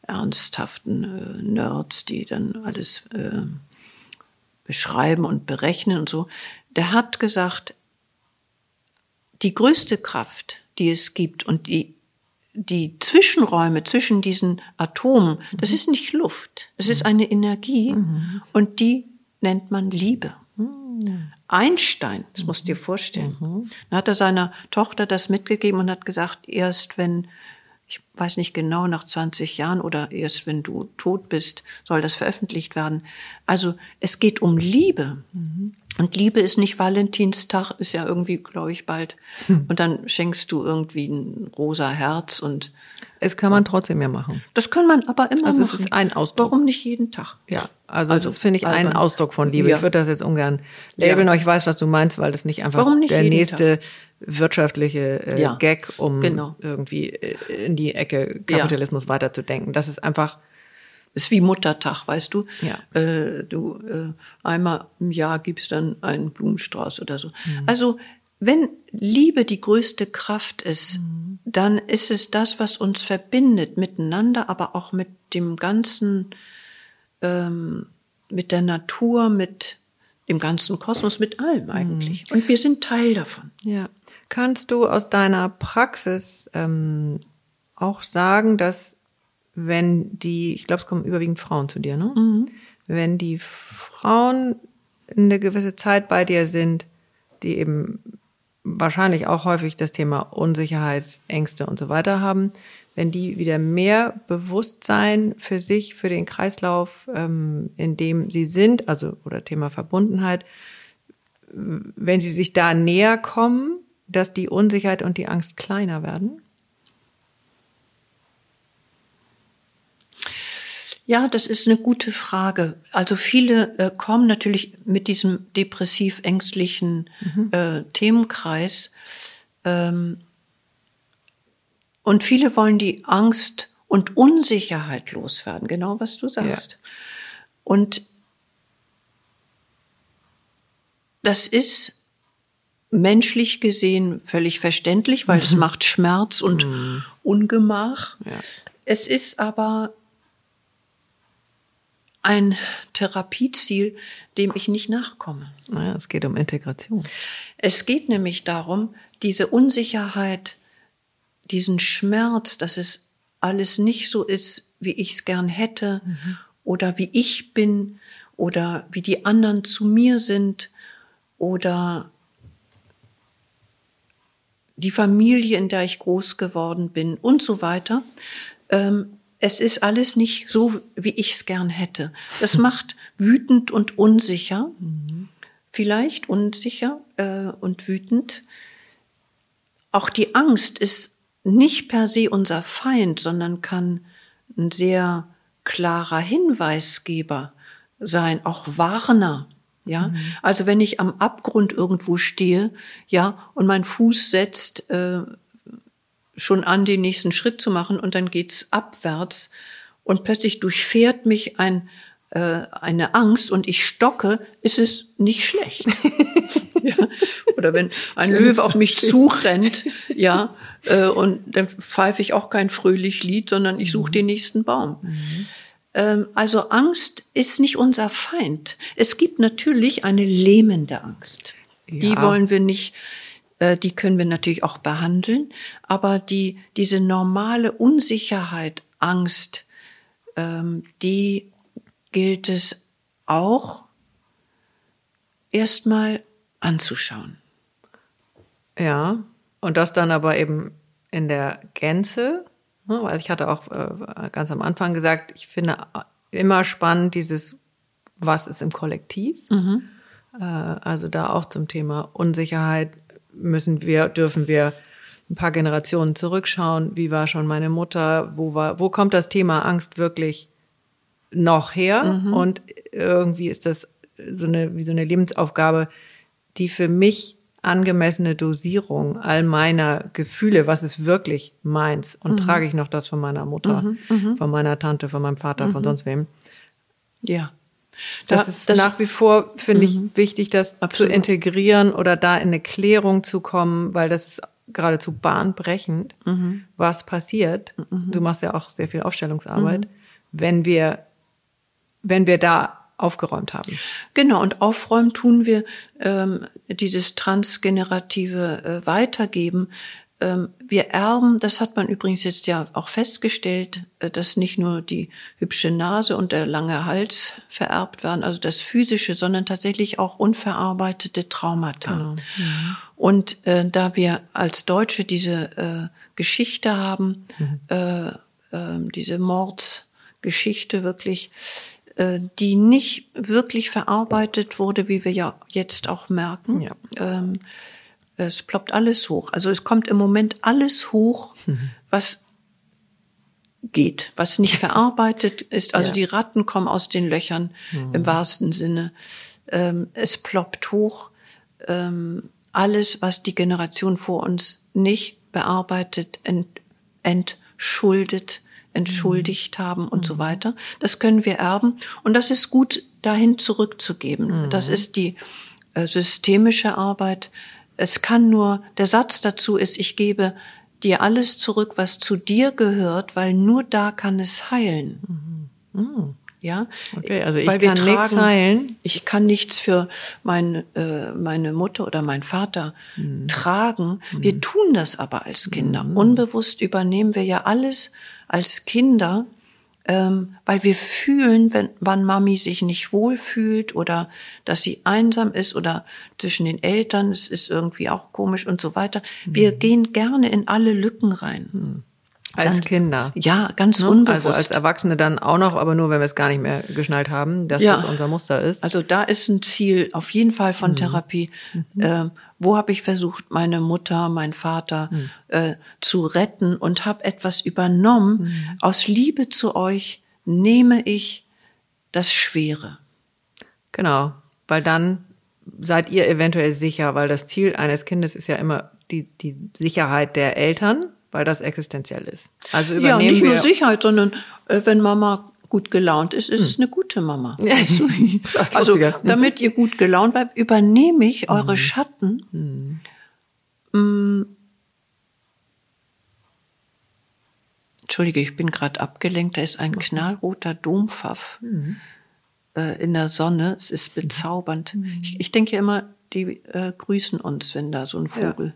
ernsthaften äh, Nerds, die dann alles äh, beschreiben und berechnen und so. Der hat gesagt, die größte Kraft, die es gibt und die die Zwischenräume zwischen diesen Atomen, das ist nicht Luft, es ist eine Energie und die nennt man Liebe. Einstein, das musst du dir vorstellen, dann hat er seiner Tochter das mitgegeben und hat gesagt, erst wenn, ich weiß nicht genau, nach 20 Jahren oder erst wenn du tot bist, soll das veröffentlicht werden. Also es geht um Liebe. Und Liebe ist nicht Valentinstag, ist ja irgendwie, glaube ich, bald. Und dann schenkst du irgendwie ein rosa Herz und Es kann man trotzdem ja machen. das kann man aber immer Also es machen. ist ein Ausdruck. Warum nicht jeden Tag? Ja, also, Also, das finde ich ein albern. Ausdruck von Liebe. Ja. Ich würde das jetzt ungern labeln, Ja. aber ich weiß, was du meinst, weil das nicht einfach nicht der nächste wirtschaftliche äh, Ja. Gag, um Genau. irgendwie äh, in die Ecke Kapitalismus weiterzudenken. Das ist einfach, Ist wie Muttertag, weißt du? Ja. Äh, du äh, einmal im Jahr gibst dann einen Blumenstrauß oder so. Mhm. Also wenn Liebe die größte Kraft ist, Mhm. dann ist es das, was uns verbindet miteinander, aber auch mit dem ganzen ähm, mit der Natur, mit dem ganzen Kosmos, mit allem eigentlich. Und wir sind Teil davon. Ja. Kannst du aus deiner Praxis ähm, auch sagen, dass wenn die, ich glaube, es kommen überwiegend Frauen zu dir, ne? Wenn die Frauen eine gewisse Zeit bei dir sind, die eben wahrscheinlich auch häufig das Thema Unsicherheit, Ängste und so weiter haben, wenn die wieder mehr Bewusstsein für sich, für den Kreislauf, ähm, in dem sie sind, also oder Thema Verbundenheit, wenn sie sich da näher kommen, dass die Unsicherheit und die Angst kleiner werden? Ja, das ist eine gute Frage. Also viele äh, kommen natürlich mit diesem depressiv-ängstlichen äh, Themenkreis. Ähm, und viele wollen die Angst und Unsicherheit loswerden, genau was du sagst. Und das ist menschlich gesehen völlig verständlich, weil es macht Schmerz und Ungemach. Ja. Es ist aber ein Therapieziel, dem ich nicht nachkomme. Naja, es geht um Integration. Es geht nämlich darum, diese Unsicherheit, diesen Schmerz, dass es alles nicht so ist, wie ich es gern hätte oder wie ich bin oder wie die anderen zu mir sind oder die Familie, in der ich groß geworden bin und so weiter. Ähm, es ist alles nicht so, wie ich es gern hätte. Das macht wütend und unsicher, vielleicht unsicher äh, und wütend. Auch die Angst ist nicht per se unser Feind, sondern kann ein sehr klarer Hinweisgeber sein, auch Warner. Ja, also wenn ich am Abgrund irgendwo stehe, ja, und mein Fuß setzt äh, schon an, den nächsten Schritt zu machen und dann geht's abwärts und plötzlich durchfährt mich ein, äh, eine Angst und ich stocke, ist es nicht schlecht. ja. Oder wenn ein Löwe auf mich zurennt, ja, äh, und dann pfeife ich auch kein fröhlich Lied, sondern ich suche den nächsten Baum. Ähm, also Angst ist nicht unser Feind. Es gibt natürlich eine lähmende Angst. Die Ja. wollen wir nicht, die können wir natürlich auch behandeln, aber die, diese normale Unsicherheit, Angst, ähm, die gilt es auch erstmal anzuschauen. Ja, und das dann aber eben in der Gänze, ne, weil ich hatte auch äh, ganz am Anfang gesagt, ich finde immer spannend dieses, was ist im Kollektiv. Äh, also da auch zum Thema Unsicherheit müssen wir, dürfen wir ein paar Generationen zurückschauen. Wie war schon meine Mutter? Wo war, wo kommt das Thema Angst wirklich noch her? Und irgendwie ist das so eine, wie so eine Lebensaufgabe, die für mich angemessene Dosierung all meiner Gefühle, was ist wirklich meins und trage ich noch das von meiner Mutter, von meiner Tante, von meinem Vater, von sonst wem. Ja. Das Da- ist nach wie vor, finde ich, wichtig, das Absolut. zu integrieren oder da in eine Klärung zu kommen, weil das ist geradezu bahnbrechend, was passiert. Du machst ja auch sehr viel Aufstellungsarbeit, wenn wir, wenn wir da aufgeräumt haben. Genau, und aufräumen tun wir ähm, dieses transgenerative äh, Weitergeben. Ähm, wir erben, das hat man übrigens jetzt ja auch festgestellt, äh, dass nicht nur die hübsche Nase und der lange Hals vererbt werden, also das Physische, sondern tatsächlich auch unverarbeitete Traumata. Und äh, da wir als Deutsche diese äh, Geschichte haben, äh, äh, diese Mordsgeschichte wirklich, äh, die nicht wirklich verarbeitet wurde, wie wir ja jetzt auch merken. Ja. Ähm, es ploppt alles hoch. Also es kommt im Moment alles hoch, was geht, was nicht verarbeitet ist. Also Ja. die Ratten kommen aus den Löchern im wahrsten Sinne. Ähm, es ploppt hoch. Ähm, alles, was die Generation vor uns nicht bearbeitet, ent, entschuldet, entschuldigt haben und so weiter. Das können wir erben. Und das ist gut, dahin zurückzugeben. Das ist die äh, systemische Arbeit. Es kann nur, der Satz dazu ist, ich gebe dir alles zurück, was zu dir gehört, weil nur da kann es heilen. Ja, Okay, also ich Weil kann nichts tragen- heilen. Ich kann nichts für meine, äh, meine Mutter oder meinen Vater Mhm. tragen. Wir tun das aber als Kinder. Unbewusst übernehmen wir ja alles als Kinder, ähm, weil wir fühlen, wenn, wann Mami sich nicht wohlfühlt oder dass sie einsam ist oder zwischen den Eltern, es ist irgendwie auch komisch und so weiter. Wir Mhm. gehen gerne in alle Lücken rein. Als Dann- Kinder. Ja, ganz Ne? unbewusst. Also als Erwachsene dann auch noch, aber nur, wenn wir es gar nicht mehr geschnallt haben, dass Ja. das unser Muster ist. Also da ist ein Ziel auf jeden Fall von Mhm. Therapie. Ähm, wo habe ich versucht, meine Mutter, mein Vater Mhm. äh, zu retten und habe etwas übernommen. Mhm. Aus Liebe zu euch nehme ich das Schwere. Genau, weil dann seid ihr eventuell sicher, weil das Ziel eines Kindes ist ja immer die, die Sicherheit der Eltern, weil das existenziell ist. Also Ja, übernehmen nicht wir nur Sicherheit, sondern äh, wenn Mama gut gelaunt ist, ist es eine gute Mama. Hm. Also damit ihr gut gelaunt bleibt, übernehme ich Mhm. eure Schatten. Mm. Entschuldige, ich bin gerade abgelenkt. Da ist ein knallroter Dompfaff Mhm. äh, in der Sonne. Es ist bezaubernd. Ich, ich denke ja immer, die äh, grüßen uns, wenn da so ein Vogel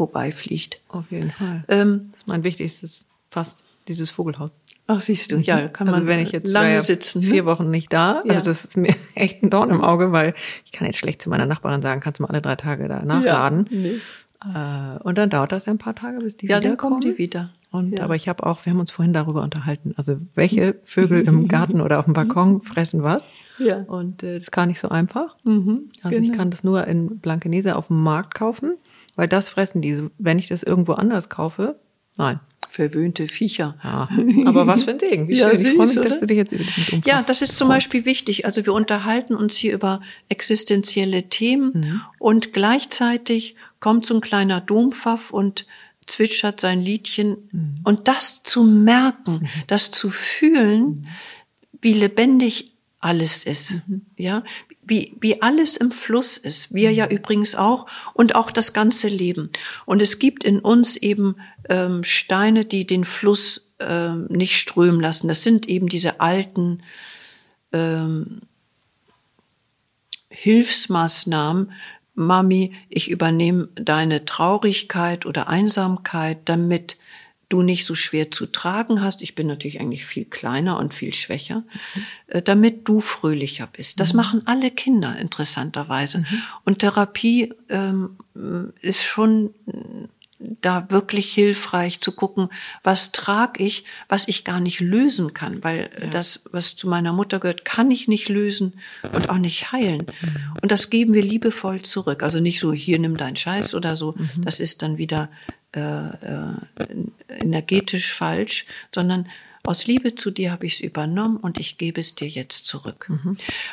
vorbeifliegt. Auf jeden Fall. Ähm, Das ist mein wichtigstes, fast dieses Vogelhaus. ach, siehst du, ja, kann man also wenn ich jetzt lange ja sitzen. vier Ne? Wochen nicht da, Ja. also das ist mir echt ein Dorn im Auge, weil ich kann jetzt schlecht zu meiner Nachbarin sagen, kannst du mal alle drei Tage da nachladen. nee. Äh, und dann dauert das ja ein paar Tage, bis die Ja, dann wiederkommen. kommen die wieder. Und Ja. aber ich habe auch, wir haben uns vorhin darüber unterhalten, also welche Vögel im Garten oder auf dem Balkon fressen was. Ja. Und äh, das ist gar nicht so einfach. Mhm, also ich genau. kann das nur in Blankenese auf dem Markt kaufen, weil das fressen die. Wenn ich das irgendwo anders kaufe, nein. Verwöhnte Viecher. Ja. Aber was für ein Segen. Wie Ja, schön. ich freue mich, süß, dass oder? du dich jetzt über diesen Ja, das ist zum Beispiel wichtig. Also wir unterhalten uns hier über existenzielle Themen Mhm. und gleichzeitig kommt so ein kleiner Dompfaff und zwitschert sein Liedchen. Mhm. Und das zu merken, das zu fühlen, wie lebendig alles ist, Mhm. ja, wie, wie alles im Fluss ist, wir Mhm. ja übrigens auch und auch das ganze Leben. Und es gibt in uns eben ähm, Steine, die den Fluss ähm, nicht strömen lassen. Das sind eben diese alten ähm, Hilfsmaßnahmen. Mami, ich übernehme deine Traurigkeit oder Einsamkeit, damit du nicht so schwer zu tragen hast. Ich bin natürlich eigentlich viel kleiner und viel schwächer, äh, damit du fröhlicher bist. Das machen alle Kinder interessanterweise. Und Therapie ähm, ist schon da wirklich hilfreich zu gucken, was trage ich, was ich gar nicht lösen kann, weil äh, das, was zu meiner Mutter gehört, kann ich nicht lösen und auch nicht heilen. Und das geben wir liebevoll zurück. Also nicht so, hier nimm deinen Scheiß oder so, das ist dann wieder energetisch falsch, sondern aus Liebe zu dir habe ich es übernommen und ich gebe es dir jetzt zurück.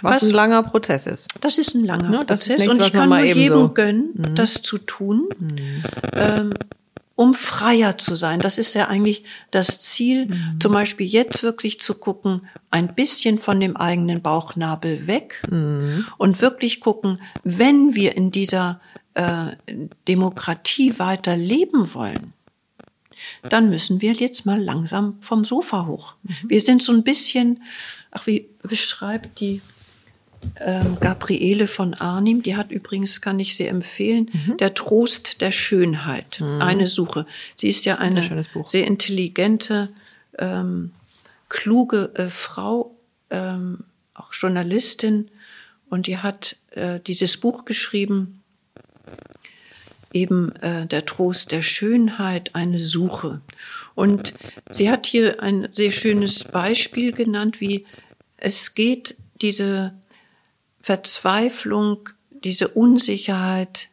was, ein langer Prozess ist. Das ist ein langer Ne, das ist Prozess nichts, und was ich kann nur eben jedem so- gönnen, das zu tun, ähm, um freier zu sein. Das ist ja eigentlich das Ziel, zum Beispiel jetzt wirklich zu gucken, ein bisschen von dem eigenen Bauchnabel weg und wirklich gucken, wenn wir in dieser äh, Demokratie weiter leben wollen, dann müssen wir jetzt mal langsam vom Sofa hoch. Wir sind so ein bisschen, ach, wie beschreibt die ähm, Gabriele von Arnim, die hat übrigens, kann ich sehr empfehlen, Der Trost der Schönheit, eine Suche. Sie ist ja eine Buch. sehr intelligente, ähm, kluge äh, Frau, ähm, auch Journalistin, und die hat äh, dieses Buch geschrieben, eben äh, der Trost der Schönheit, eine Suche. Und sie hat hier ein sehr schönes Beispiel genannt, wie es geht, diese Verzweiflung, diese Unsicherheit,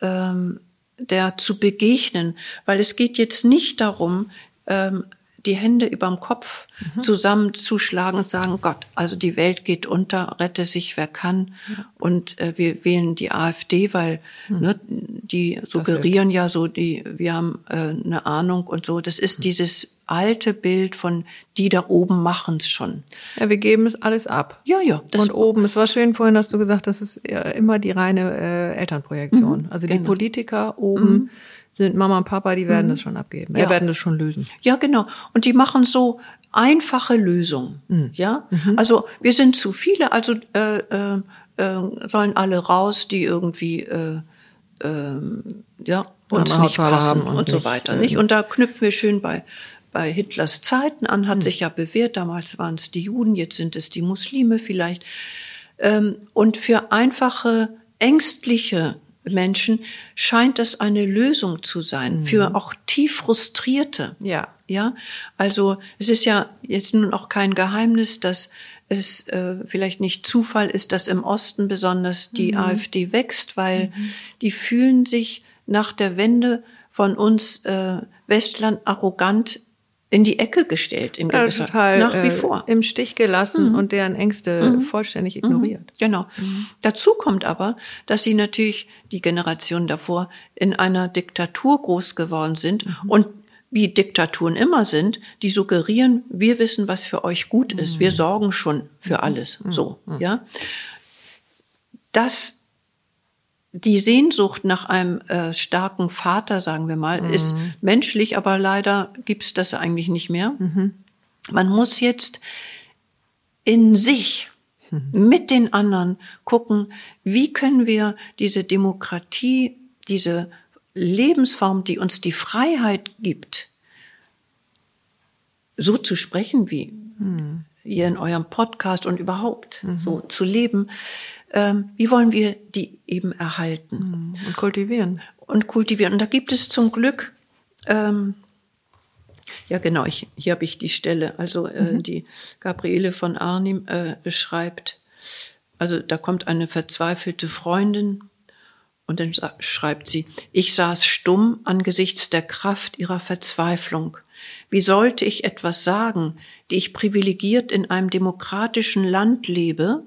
ähm, der zu begegnen, weil es geht jetzt nicht darum, ähm, die Hände überm Kopf zusammenzuschlagen und sagen, Gott, also die Welt geht unter, rette sich wer kann. Und äh, wir wählen die AfD, weil ne, die suggerieren ja so, die, wir haben äh, eine Ahnung und so. Das ist dieses alte Bild von die da oben machen's schon. Ja, wir geben es alles ab. Ja, ja. Und oben, es war schön vorhin, hast du gesagt, das ist ja immer die reine äh, Elternprojektion. also die genau. Politiker oben, sind Mama und Papa, die werden das schon abgeben. Wir Ja. werden das schon lösen. Ja, genau. Und die machen so einfache Lösungen. Mhm. Ja, also wir sind zu viele, also äh, äh, äh, sollen alle raus, die irgendwie äh, ähm, ja uns Andere nicht Hautfarbe passen haben und, und so weiter. äh, Nicht? Und da knüpfen wir schön bei bei Hitlers Zeiten an, Mhm. hat sich ja bewährt. Damals waren es die Juden, jetzt sind es die Muslime vielleicht. Ähm, und für einfache, ängstliche Menschen scheint das eine Lösung zu sein. Für auch tief frustrierte. Ja. Ja, also es ist ja jetzt nun auch kein Geheimnis, dass es äh, vielleicht nicht Zufall ist, dass im Osten besonders die AfD wächst, weil die fühlen sich nach der Wende von uns äh, Westland arrogant in die Ecke gestellt, in Ja, gewisser total nach wie äh, vor. im Stich gelassen und deren Ängste vollständig ignoriert. Genau. Dazu kommt aber, dass sie natürlich die Generation davor in einer Diktatur groß geworden sind und wie Diktaturen immer sind, die suggerieren, wir wissen, was für euch gut ist. Wir sorgen schon für alles. So, ja. Das die Sehnsucht nach einem äh, starken Vater, sagen wir mal, ist menschlich, aber leider gibt's das eigentlich nicht mehr. Man muss jetzt in sich mit den anderen gucken, wie können wir diese Demokratie, diese Lebensform, die uns die Freiheit gibt, so zu sprechen wie ihr in eurem Podcast und überhaupt so zu leben, ähm, wie wollen wir die eben erhalten? Und kultivieren. und kultivieren. Und da gibt es zum Glück, ähm, ja genau, ich, hier habe ich die Stelle, also äh, die Gabriele von Arnim äh, schreibt, also da kommt eine verzweifelte Freundin und dann schreibt sie, ich saß stumm angesichts der Kraft ihrer Verzweiflung. Wie sollte ich etwas sagen, die ich privilegiert in einem demokratischen Land lebe,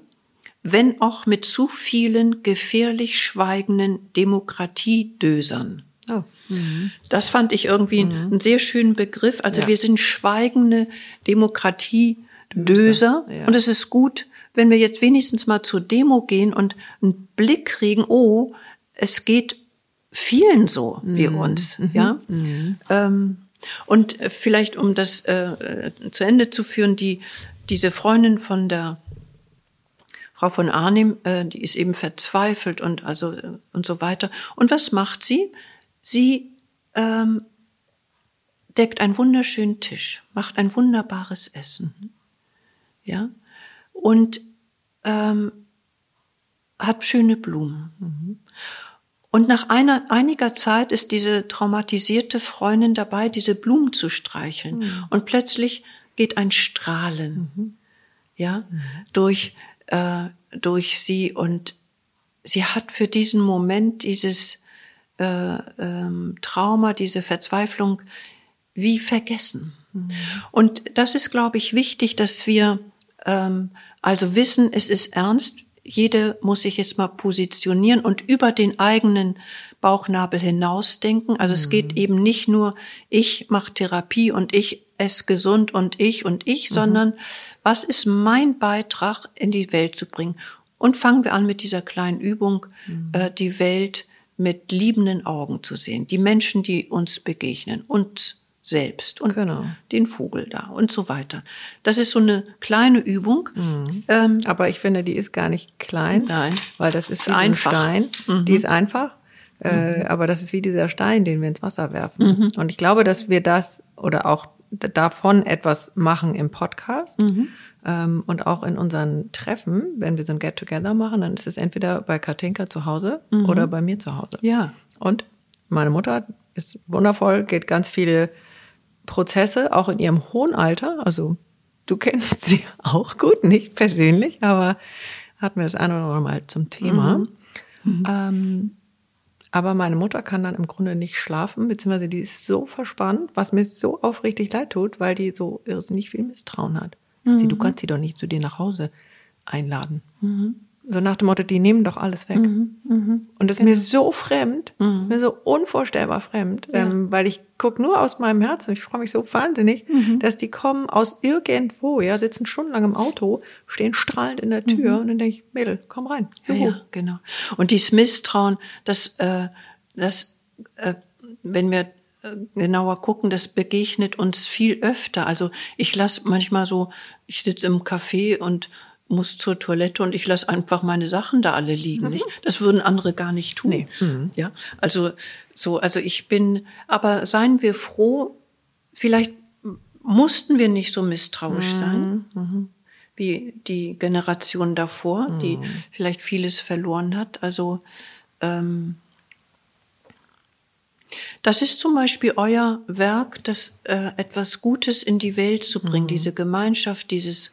wenn auch mit zu vielen gefährlich schweigenden Demokratiedösern. Oh. Das fand ich irgendwie einen sehr schönen Begriff. Also Ja. wir sind schweigende Demokratiedöser. ja. Und es ist gut, wenn wir jetzt wenigstens mal zur Demo gehen und einen Blick kriegen, oh, es geht vielen so wie uns, ja. Ähm, und vielleicht, um das äh, äh, zu Ende zu führen, die, diese Freundin von der Frau von Arnim, äh, die ist eben verzweifelt und also äh, und so weiter. Und was macht sie? Sie ähm, deckt einen wunderschönen Tisch, macht ein wunderbares Essen, ja, und ähm, hat schöne Blumen. Und nach einer, einiger Zeit ist diese traumatisierte Freundin dabei, diese Blumen zu streicheln. Und plötzlich geht ein Strahlen, ja, durch, äh, durch sie und sie hat für diesen Moment dieses äh, ähm, Trauma, diese Verzweiflung wie vergessen. Und das ist, glaube ich, wichtig, dass wir ähm, also wissen, es ist ernst. Jede muss sich jetzt mal positionieren und über den eigenen Bauchnabel hinausdenken. Also es geht eben nicht nur, ich mache Therapie und ich esse gesund und ich und ich, sondern was ist mein Beitrag in die Welt zu bringen? Und fangen wir an mit dieser kleinen Übung, äh, die Welt mit liebenden Augen zu sehen. Die Menschen, die uns begegnen, uns selbst und Genau. den Vogel da und so weiter. Das ist so eine kleine Übung. Ähm, Aber ich finde, die ist gar nicht klein. Nein. Weil das ist Ist einfach. Stein. Die ist einfach. Äh, aber das ist wie dieser Stein, den wir ins Wasser werfen. Und ich glaube, dass wir das oder auch davon etwas machen im Podcast ähm, und auch in unseren Treffen, wenn wir so ein Get-Together machen, dann ist es entweder bei Katinka zu Hause oder bei mir zu Hause. Ja. Und meine Mutter ist wundervoll, geht ganz viele Prozesse, auch in ihrem hohen Alter. Also du kennst sie auch gut, nicht persönlich, aber hatten wir das ein oder andere Mal zum Thema. Ähm, aber meine Mutter kann dann im Grunde nicht schlafen, beziehungsweise die ist so verspannt, was mir so aufrichtig leid tut, weil die so irrsinnig viel Misstrauen hat. Sagt Sie, du kannst sie doch nicht zu dir nach Hause einladen. So nach dem Motto, die nehmen doch alles weg. Und das ist mir so fremd, mir so unvorstellbar fremd, ähm, weil ich guck nur aus meinem Herzen, ich freue mich so wahnsinnig, dass die kommen aus irgendwo, ja, sitzen stundenlang im Auto, stehen strahlend in der Tür und dann denke ich, Mädel, komm rein. Ja, ja, genau. Und dieses Misstrauen, das, äh, das äh, wenn wir äh, genauer gucken, das begegnet uns viel öfter. Also ich lasse manchmal so, ich sitze im Café und muss zur Toilette und ich lasse einfach meine Sachen da alle liegen. Nicht? Das würden andere gar nicht tun. Nee. Mhm. Ja, also so, also ich bin, aber seien wir froh, vielleicht mussten wir nicht so misstrauisch Mhm. sein wie die Generation davor, die vielleicht vieles verloren hat. Also ähm, das ist zum Beispiel euer Werk, das äh, etwas Gutes in die Welt zu bringen, diese Gemeinschaft, dieses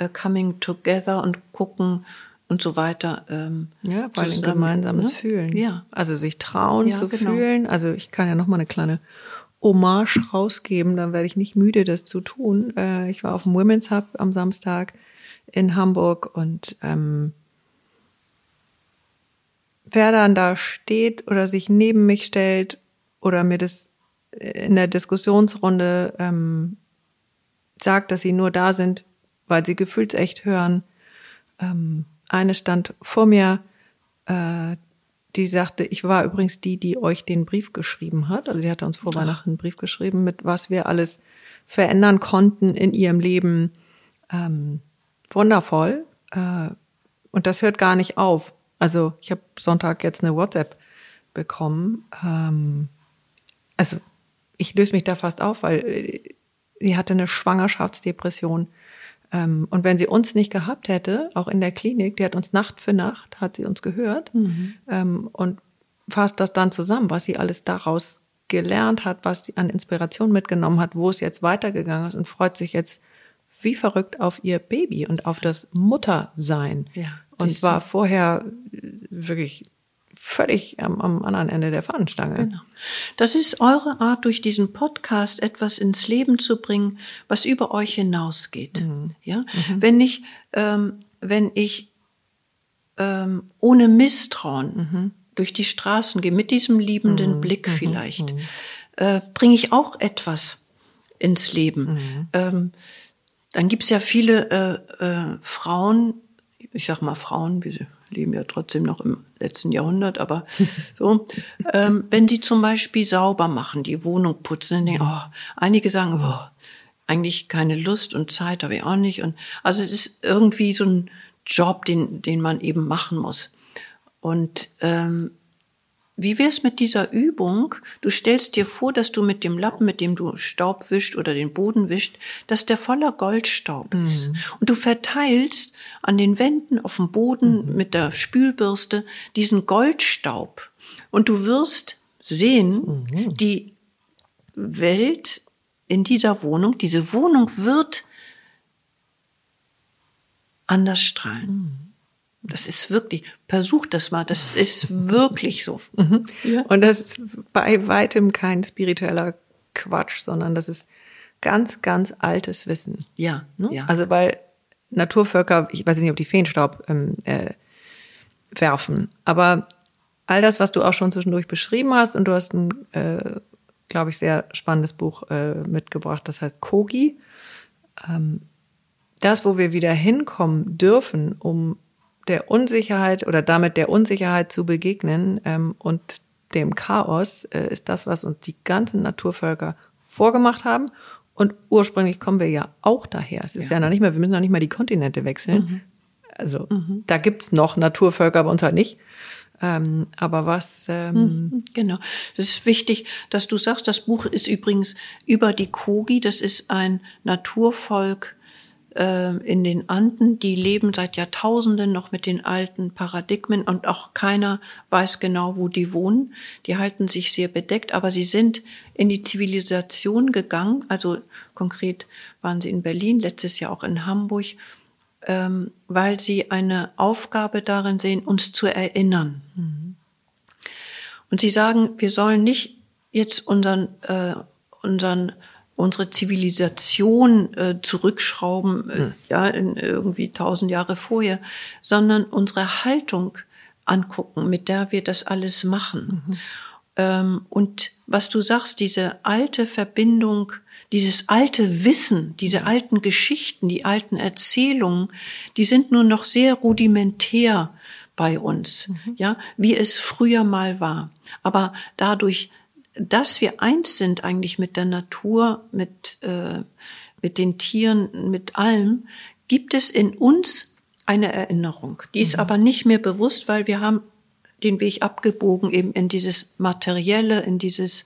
äh, Coming Together und gucken und so weiter. Ähm, Ja, weil ein gemeinsames ne? Fühlen. Ja. Also sich trauen Ja, zu genau. fühlen. Also ich kann ja noch mal eine kleine Hommage rausgeben, dann werde ich nicht müde, das zu tun. Äh, ich war auf dem Women's Hub am Samstag in Hamburg und ähm, wer dann da steht oder sich neben mich stellt oder mir das in der Diskussionsrunde ähm, sagt, dass sie nur da sind, weil sie gefühlsecht hören. Ähm, eine stand vor mir, äh, die sagte, ich war übrigens die, die euch den Brief geschrieben hat. Also sie hatte uns vor Weihnachten einen Brief geschrieben, mit was wir alles verändern konnten in ihrem Leben. Ähm, wundervoll. Äh, und das hört gar nicht auf. Also ich habe Sonntag jetzt eine WhatsApp bekommen. Ähm, also ich löse mich da fast auf, weil äh, sie hatte eine Schwangerschaftsdepression. Ähm, und wenn sie uns nicht gehabt hätte, auch in der Klinik, die hat uns Nacht für Nacht, hat sie uns gehört ähm, und fasst das dann zusammen, was sie alles daraus gelernt hat, was sie an Inspiration mitgenommen hat, wo es jetzt weitergegangen ist und freut sich jetzt wie verrückt auf ihr Baby und auf das Muttersein. Ja, und war vorher wirklich völlig am, am anderen Ende der Fahnenstange. Genau. Das ist eure Art, durch diesen Podcast etwas ins Leben zu bringen, was über euch hinausgeht. Ja, wenn ich, ähm, wenn ich ähm, ohne Misstrauen durch die Straßen gehe, mit diesem liebenden Blick vielleicht, äh, bringe ich auch etwas ins Leben. Ähm, dann gibt's ja viele äh, äh, Frauen, ich sag mal Frauen, wir leben ja trotzdem noch im letzten Jahrhundert, aber so, ähm, wenn die zum Beispiel sauber machen, die Wohnung putzen, dann denken, oh, einige sagen, oh, eigentlich keine Lust und Zeit habe ich auch nicht. Und also es ist irgendwie so ein Job, den, den man eben machen muss. Und ähm, wie wär's mit dieser Übung? Du stellst dir vor, dass du mit dem Lappen, mit dem du Staub wischt oder den Boden wischt, dass der voller Goldstaub ist. Und du verteilst an den Wänden auf dem Boden mit der Spülbürste diesen Goldstaub. Und du wirst sehen, die Welt in dieser Wohnung, diese Wohnung wird anders strahlen. Das ist wirklich, versuch das mal, das ist wirklich so. Ja. Und das ist bei weitem kein spiritueller Quatsch, sondern das ist ganz, ganz altes Wissen. Ja, Ne? ja. Also weil Naturvölker, ich weiß nicht, ob die Feenstaub ähm, äh, werfen, aber all das, was du auch schon zwischendurch beschrieben hast, und du hast ein, äh, glaube ich, sehr spannendes Buch äh, mitgebracht, das heißt Kogi. Ähm, das, wo wir wieder hinkommen dürfen, um der Unsicherheit oder damit der Unsicherheit zu begegnen ähm, und dem Chaos, äh, ist das, was uns die ganzen Naturvölker vorgemacht haben. Und ursprünglich kommen wir ja auch daher. Es ist ja, noch nicht mal, wir müssen noch nicht mal die Kontinente wechseln. Also da gibt's noch Naturvölker, bei uns halt nicht. Ähm, aber was ähm, Genau. Das ist wichtig, dass du sagst, das Buch ist übrigens über die Kogi. Das ist ein Naturvolk äh, in den Anden. Die leben seit Jahrtausenden noch mit den alten Paradigmen und auch keiner weiß genau, wo die wohnen. Die halten sich sehr bedeckt, aber sie sind in die Zivilisation gegangen. Also konkret waren sie in Berlin, letztes Jahr auch in Hamburg ähm, weil sie eine Aufgabe darin sehen, uns zu erinnern. Und sie sagen, wir sollen nicht jetzt unseren, äh, unseren, unsere Zivilisation äh, zurückschrauben, äh, ja, in irgendwie tausend Jahre vorher, sondern unsere Haltung angucken, mit der wir das alles machen. Ähm, und was du sagst, diese alte Verbindung, dieses alte Wissen, diese alten Geschichten, die alten Erzählungen, die sind nur noch sehr rudimentär bei uns, ja, wie es früher mal war. Aber dadurch dass wir eins sind eigentlich mit der Natur, mit, äh, mit den Tieren, mit allem, gibt es in uns eine Erinnerung. Die ist mhm. aber nicht mehr bewusst, weil wir haben den Weg abgebogen eben in dieses Materielle, in dieses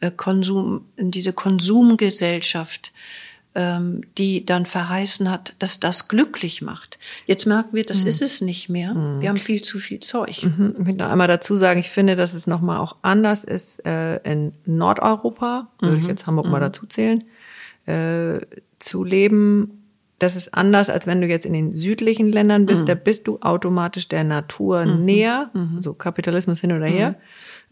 äh, Konsum, in diese Konsumgesellschaft, die dann verheißen hat, dass das glücklich macht. Jetzt merken wir, das mhm. ist es nicht mehr. Mhm. Wir haben viel zu viel Zeug. Mhm. Ich will noch einmal dazu sagen, ich finde, dass es nochmal auch anders ist äh, in Nordeuropa, würde ich mhm. jetzt Hamburg mal mhm. dazu zählen, äh, zu leben das ist anders, als wenn du jetzt in den südlichen Ländern bist. Mhm. Da bist du automatisch der Natur näher, so Kapitalismus hin oder her.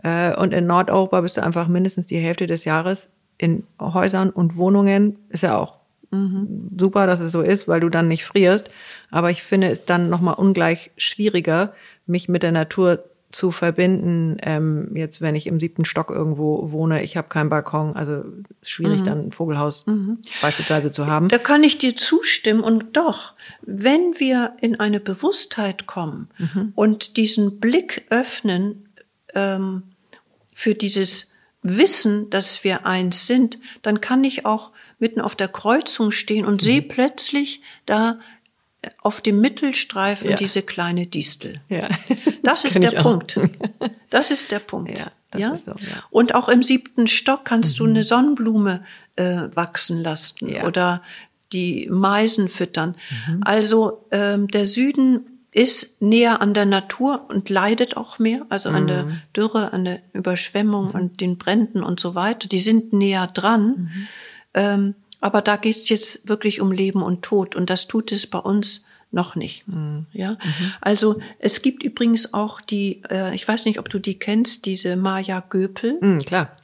Äh, und in Nordeuropa bist du einfach mindestens die Hälfte des Jahres in Häusern und Wohnungen. Ist ja auch mhm. super, dass es so ist, weil du dann nicht frierst. Aber ich finde es dann nochmal ungleich schwieriger, mich mit der Natur zu verbinden, ähm, jetzt wenn ich im siebten Stock irgendwo wohne, ich habe keinen Balkon, also ist schwierig mhm. dann ein Vogelhaus mhm. beispielsweise zu haben. Da kann ich dir zustimmen und doch, wenn wir in eine Bewusstheit kommen mhm. und diesen Blick öffnen ähm, für dieses Wissen, dass wir eins sind, dann kann ich auch mitten auf der Kreuzung stehen und sehe mhm. plötzlich da auf dem Mittelstreifen ja. diese kleine Distel. Ja. Das ist der Punkt. Das ist der Punkt. Ja, ja? So, ja. Und auch im siebten Stock kannst mhm. du eine Sonnenblume äh, wachsen lassen oder die Meisen füttern. Mhm. Also ähm, der Süden ist näher an der Natur und leidet auch mehr, also an der mhm. Dürre, an der Überschwemmung mhm. und den Bränden und so weiter. Die sind näher dran. Mhm. Ähm, aber da geht's jetzt wirklich um Leben und Tod und das tut es bei uns noch nicht. Mhm. Ja, mhm. also es gibt übrigens auch die, äh, ich weiß nicht, ob du die kennst, diese Maja Göpel. Mhm, klar.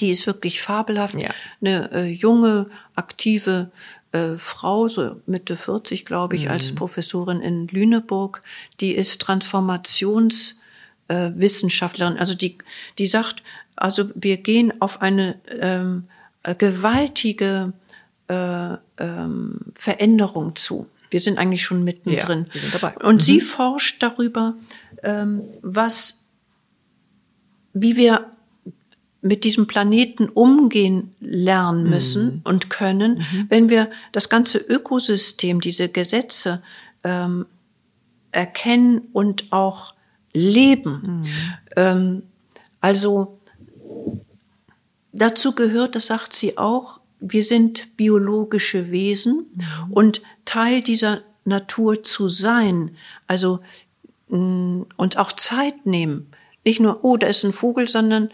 Die ist wirklich fabelhaft. Ja. Eine äh, junge, aktive äh, Frau, so Mitte 40, glaube ich, als mhm. Professorin in Lüneburg. Die ist Transformationswissenschaftlerin. also die, die sagt, also wir gehen auf eine ähm, gewaltige äh, ähm, Veränderung zu. Wir sind eigentlich schon mittendrin. Ja, wir sind dabei. Und mhm. sie forscht darüber, ähm, was, wie wir mit diesem Planeten umgehen lernen müssen mhm. und können, mhm. wenn wir das ganze Ökosystem, diese Gesetze ähm, erkennen und auch leben. Mhm. Ähm, also dazu gehört, das sagt sie auch, wir sind biologische Wesen mhm. und Teil dieser Natur zu sein, also mh, mm, uns auch Zeit nehmen. Nicht nur, oh, da ist ein Vogel, sondern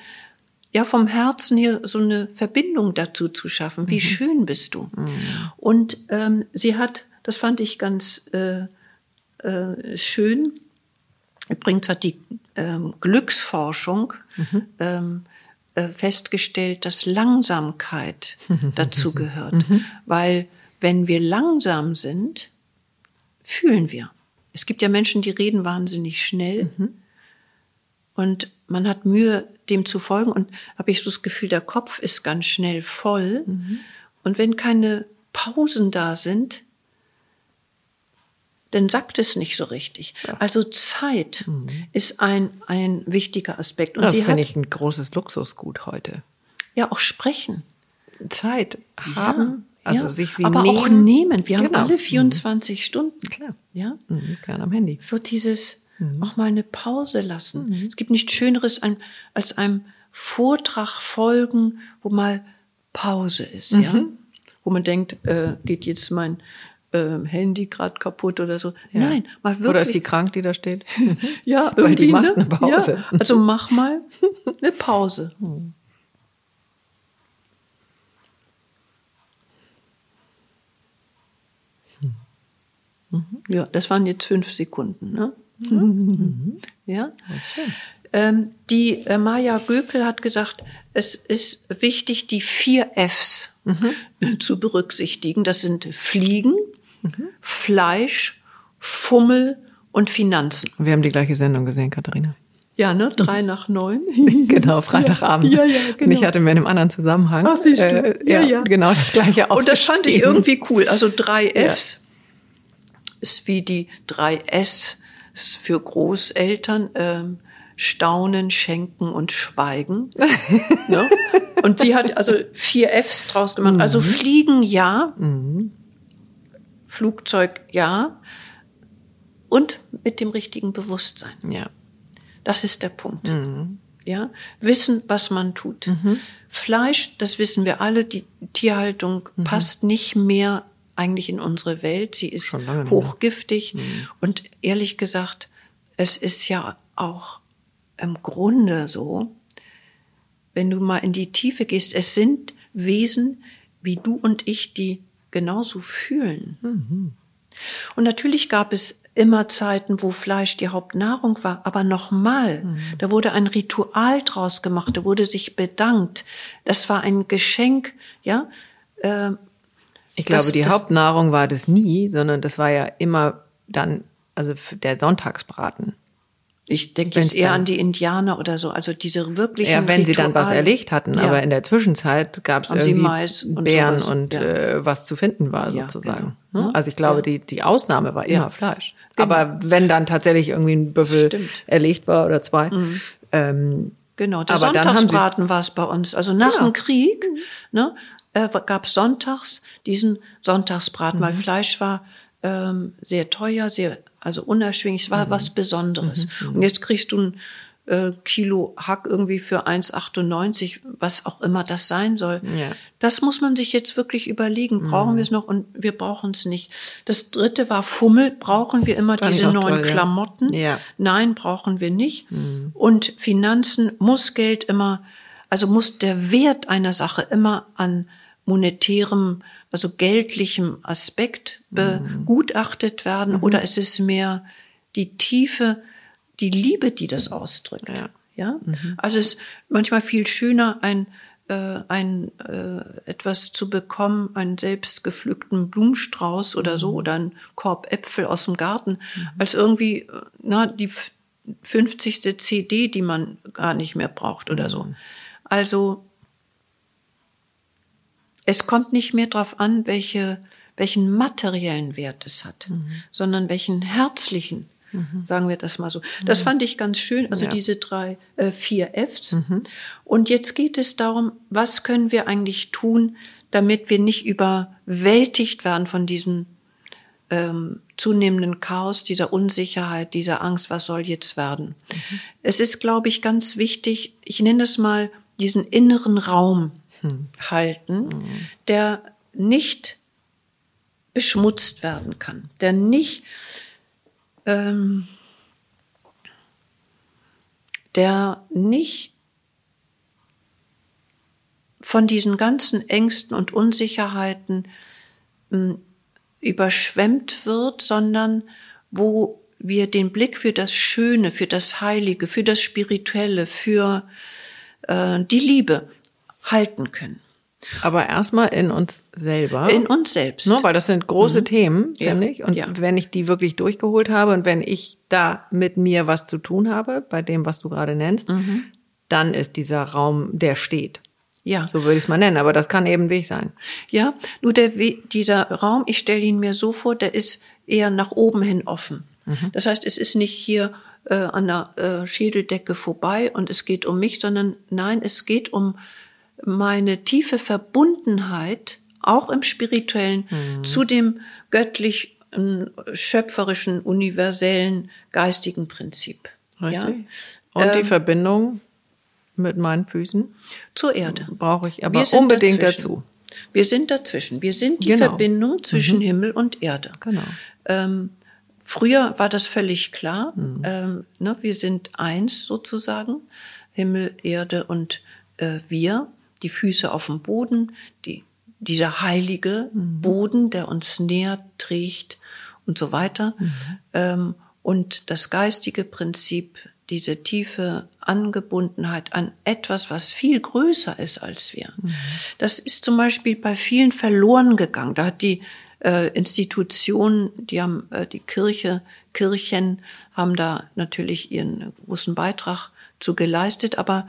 ja vom Herzen hier so eine Verbindung dazu zu schaffen. Wie mhm. schön bist du? Mhm. Und ähm, sie hat, das fand ich ganz äh, äh, schön. Übrigens hat die ähm, Glücksforschung mhm. ähm, äh, festgestellt, dass Langsamkeit dazu gehört. Mhm. Weil wenn wir langsam sind, fühlen wir. Es gibt ja Menschen, die reden wahnsinnig schnell. Mhm. Und man hat Mühe, dem zu folgen. Und habe ich so das Gefühl, der Kopf ist ganz schnell voll. Mhm. Und wenn keine Pausen da sind, dann sagt es nicht so richtig. Ja. Also Zeit mhm. ist ein, ein wichtiger Aspekt. Und das finde ich ein großes Luxusgut heute. Ja, auch sprechen. Zeit haben, ja, also ja. sich sie Aber nehmen. auch nehmen. Wir genau. haben alle 24 mhm. Stunden. Klar. Ja. Mhm, gern am Handy. So dieses mhm. auch mal eine Pause lassen. Mhm. Es gibt nichts Schöneres als einem Vortrag folgen, wo mal Pause ist, ja. Mhm. Wo man denkt, äh, geht jetzt mein äh, Handy gerade kaputt oder so. Ja. Nein, mal wirklich. Oder ist die krank, die da steht? ja, weil die macht eine Pause. Ja, also mach mal eine Pause. Hm. Mhm. Ja, das waren jetzt fünf Sekunden. Ne? Mhm. Ja. Ähm, die äh, Maja Göpel hat gesagt, es ist wichtig, die vier Fs mhm. zu berücksichtigen. Das sind Fliegen, Mhm. Fleisch, Fummel und Finanzen. Wir haben die gleiche Sendung gesehen, Katharina. Ja, ne? Drei nach neun. genau, Freitagabend. Ja, ja, genau. Und ich hatte mir in einem anderen Zusammenhang. Ach, siehst du. Äh, ja, ja, genau das gleiche Und das fand ich irgendwie cool. Also drei Fs ja. ist wie die drei S für Großeltern. Ähm, Staunen, Schenken und Schweigen. ne? Und sie hat also vier Fs draus gemacht. Also Fliegen ja, Flugzeug ja und mit dem richtigen Bewusstsein. Ja. Das ist der Punkt. Ja, wissen, was man tut. Fleisch, das wissen wir alle, die Tierhaltung passt nicht mehr eigentlich in unsere Welt. Sie ist hochgiftig. Und ehrlich gesagt, es ist ja auch im Grunde so, wenn du mal in die Tiefe gehst, es sind Wesen wie du und ich, die genauso fühlen. Und natürlich gab es immer Zeiten, wo Fleisch die Hauptnahrung war, aber nochmal, da wurde ein Ritual draus gemacht, da wurde sich bedankt. Das war ein Geschenk, ja. Äh, Ich glaube, Das- die das- Hauptnahrung war das nie, sondern das war ja immer dann, also der Sonntagsbraten. ich denke jetzt eher dann- an die Indianer oder so, also diese wirklichen Ja, wenn sie dann was Ritual- erlegt hatten, Ja. aber in der Zwischenzeit gab es irgendwie Mais und Beeren sowas, und ja. äh, was zu finden war Ja, sozusagen. genau. Ne? Also ich glaube, die, die Ausnahme war immer. Fleisch. Genau. Aber wenn dann tatsächlich irgendwie ein Büffel Stimmt. Mhm. erlegt war oder zwei, ähm, Genau, der Sonntagsbraten war es bei uns. Also nach Ja. dem Krieg ne, äh, gab es sonntags diesen Sonntagsbraten, Mhm. weil Fleisch war ähm, sehr teuer, sehr also unerschwinglich. Es Mhm. war was Besonderes. Und jetzt kriegst du ein äh, Kilo Hack irgendwie für 1,98, was auch immer das sein soll. Ja. Das muss man sich jetzt wirklich überlegen. Brauchen wir es noch? Und wir brauchen es nicht. Das dritte war Fummel. Brauchen wir immer Fand diese neuen toll. Klamotten? Ja. Nein, brauchen wir nicht. Und Finanzen muss Geld immer, also muss der Wert einer Sache immer an monetärem, also geldlichem Aspekt begutachtet werden oder es ist mehr die Tiefe, die Liebe, die das ausdrückt. Ja. Ja, also es ist manchmal viel schöner, ein äh, ein äh, etwas zu bekommen, einen selbst gepflückten Blumenstrauß oder so oder einen Korb Äpfel aus dem Garten, als irgendwie äh, na die f- 50. CD, die man gar nicht mehr braucht oder so. Also es kommt nicht mehr darauf an, welche, welchen materiellen Wert es hat, sondern welchen herzlichen, sagen wir das mal so. Das fand ich ganz schön, also Ja. diese drei, äh, vier Fs. Und jetzt geht es darum, was können wir eigentlich tun, damit wir nicht überwältigt werden von diesem ähm, zunehmenden Chaos, dieser Unsicherheit, dieser Angst, was soll jetzt werden. Es ist, glaube ich, ganz wichtig, ich nenne es mal diesen inneren Raum halten, der nicht beschmutzt werden kann, der nicht, ähm, der nicht von diesen ganzen Ängsten und Unsicherheiten mh, überschwemmt wird, sondern wo wir den Blick für das Schöne, für das Heilige, für das Spirituelle, für äh, die Liebe halten können. aber erstmal in uns selber. In uns selbst. Ne, weil das sind große Themen, Ja, finde ich. Und ja. wenn ich die wirklich durchgeholt habe und wenn ich da mit mir was zu tun habe, bei dem, was du gerade nennst, Mhm. dann ist dieser Raum, der steht. Ja. So würde ich es mal nennen, aber das kann eben Weg sein. Ja, nur der, We- dieser Raum, ich stelle ihn mir so vor, der ist eher nach oben hin offen. Das heißt, es ist nicht hier äh, an der äh, Schädeldecke vorbei und es geht um mich, sondern nein, es geht um meine tiefe Verbundenheit, auch im spirituellen, zu dem göttlich ähm, schöpferischen, universellen, geistigen Prinzip. Richtig. Und die Ähm, Verbindung mit meinen Füßen Zur Erde. brauche ich aber unbedingt dazwischen. dazu. Wir sind dazwischen. Wir sind die Genau. Verbindung zwischen Himmel und Erde. Genau. Ähm, früher war das völlig klar. Ähm, ne, wir sind eins sozusagen. Himmel, Erde und äh, wir. Die Füße auf dem Boden, die, dieser heilige Boden, der uns nährt, trägt und so weiter. Ähm, und das geistige Prinzip, diese tiefe Angebundenheit an etwas, was viel größer ist als wir. Das ist zum Beispiel bei vielen verloren gegangen. Da hat die äh, Institutionen, die haben äh, die Kirche, Kirchen haben da natürlich ihren großen Beitrag zu geleistet, aber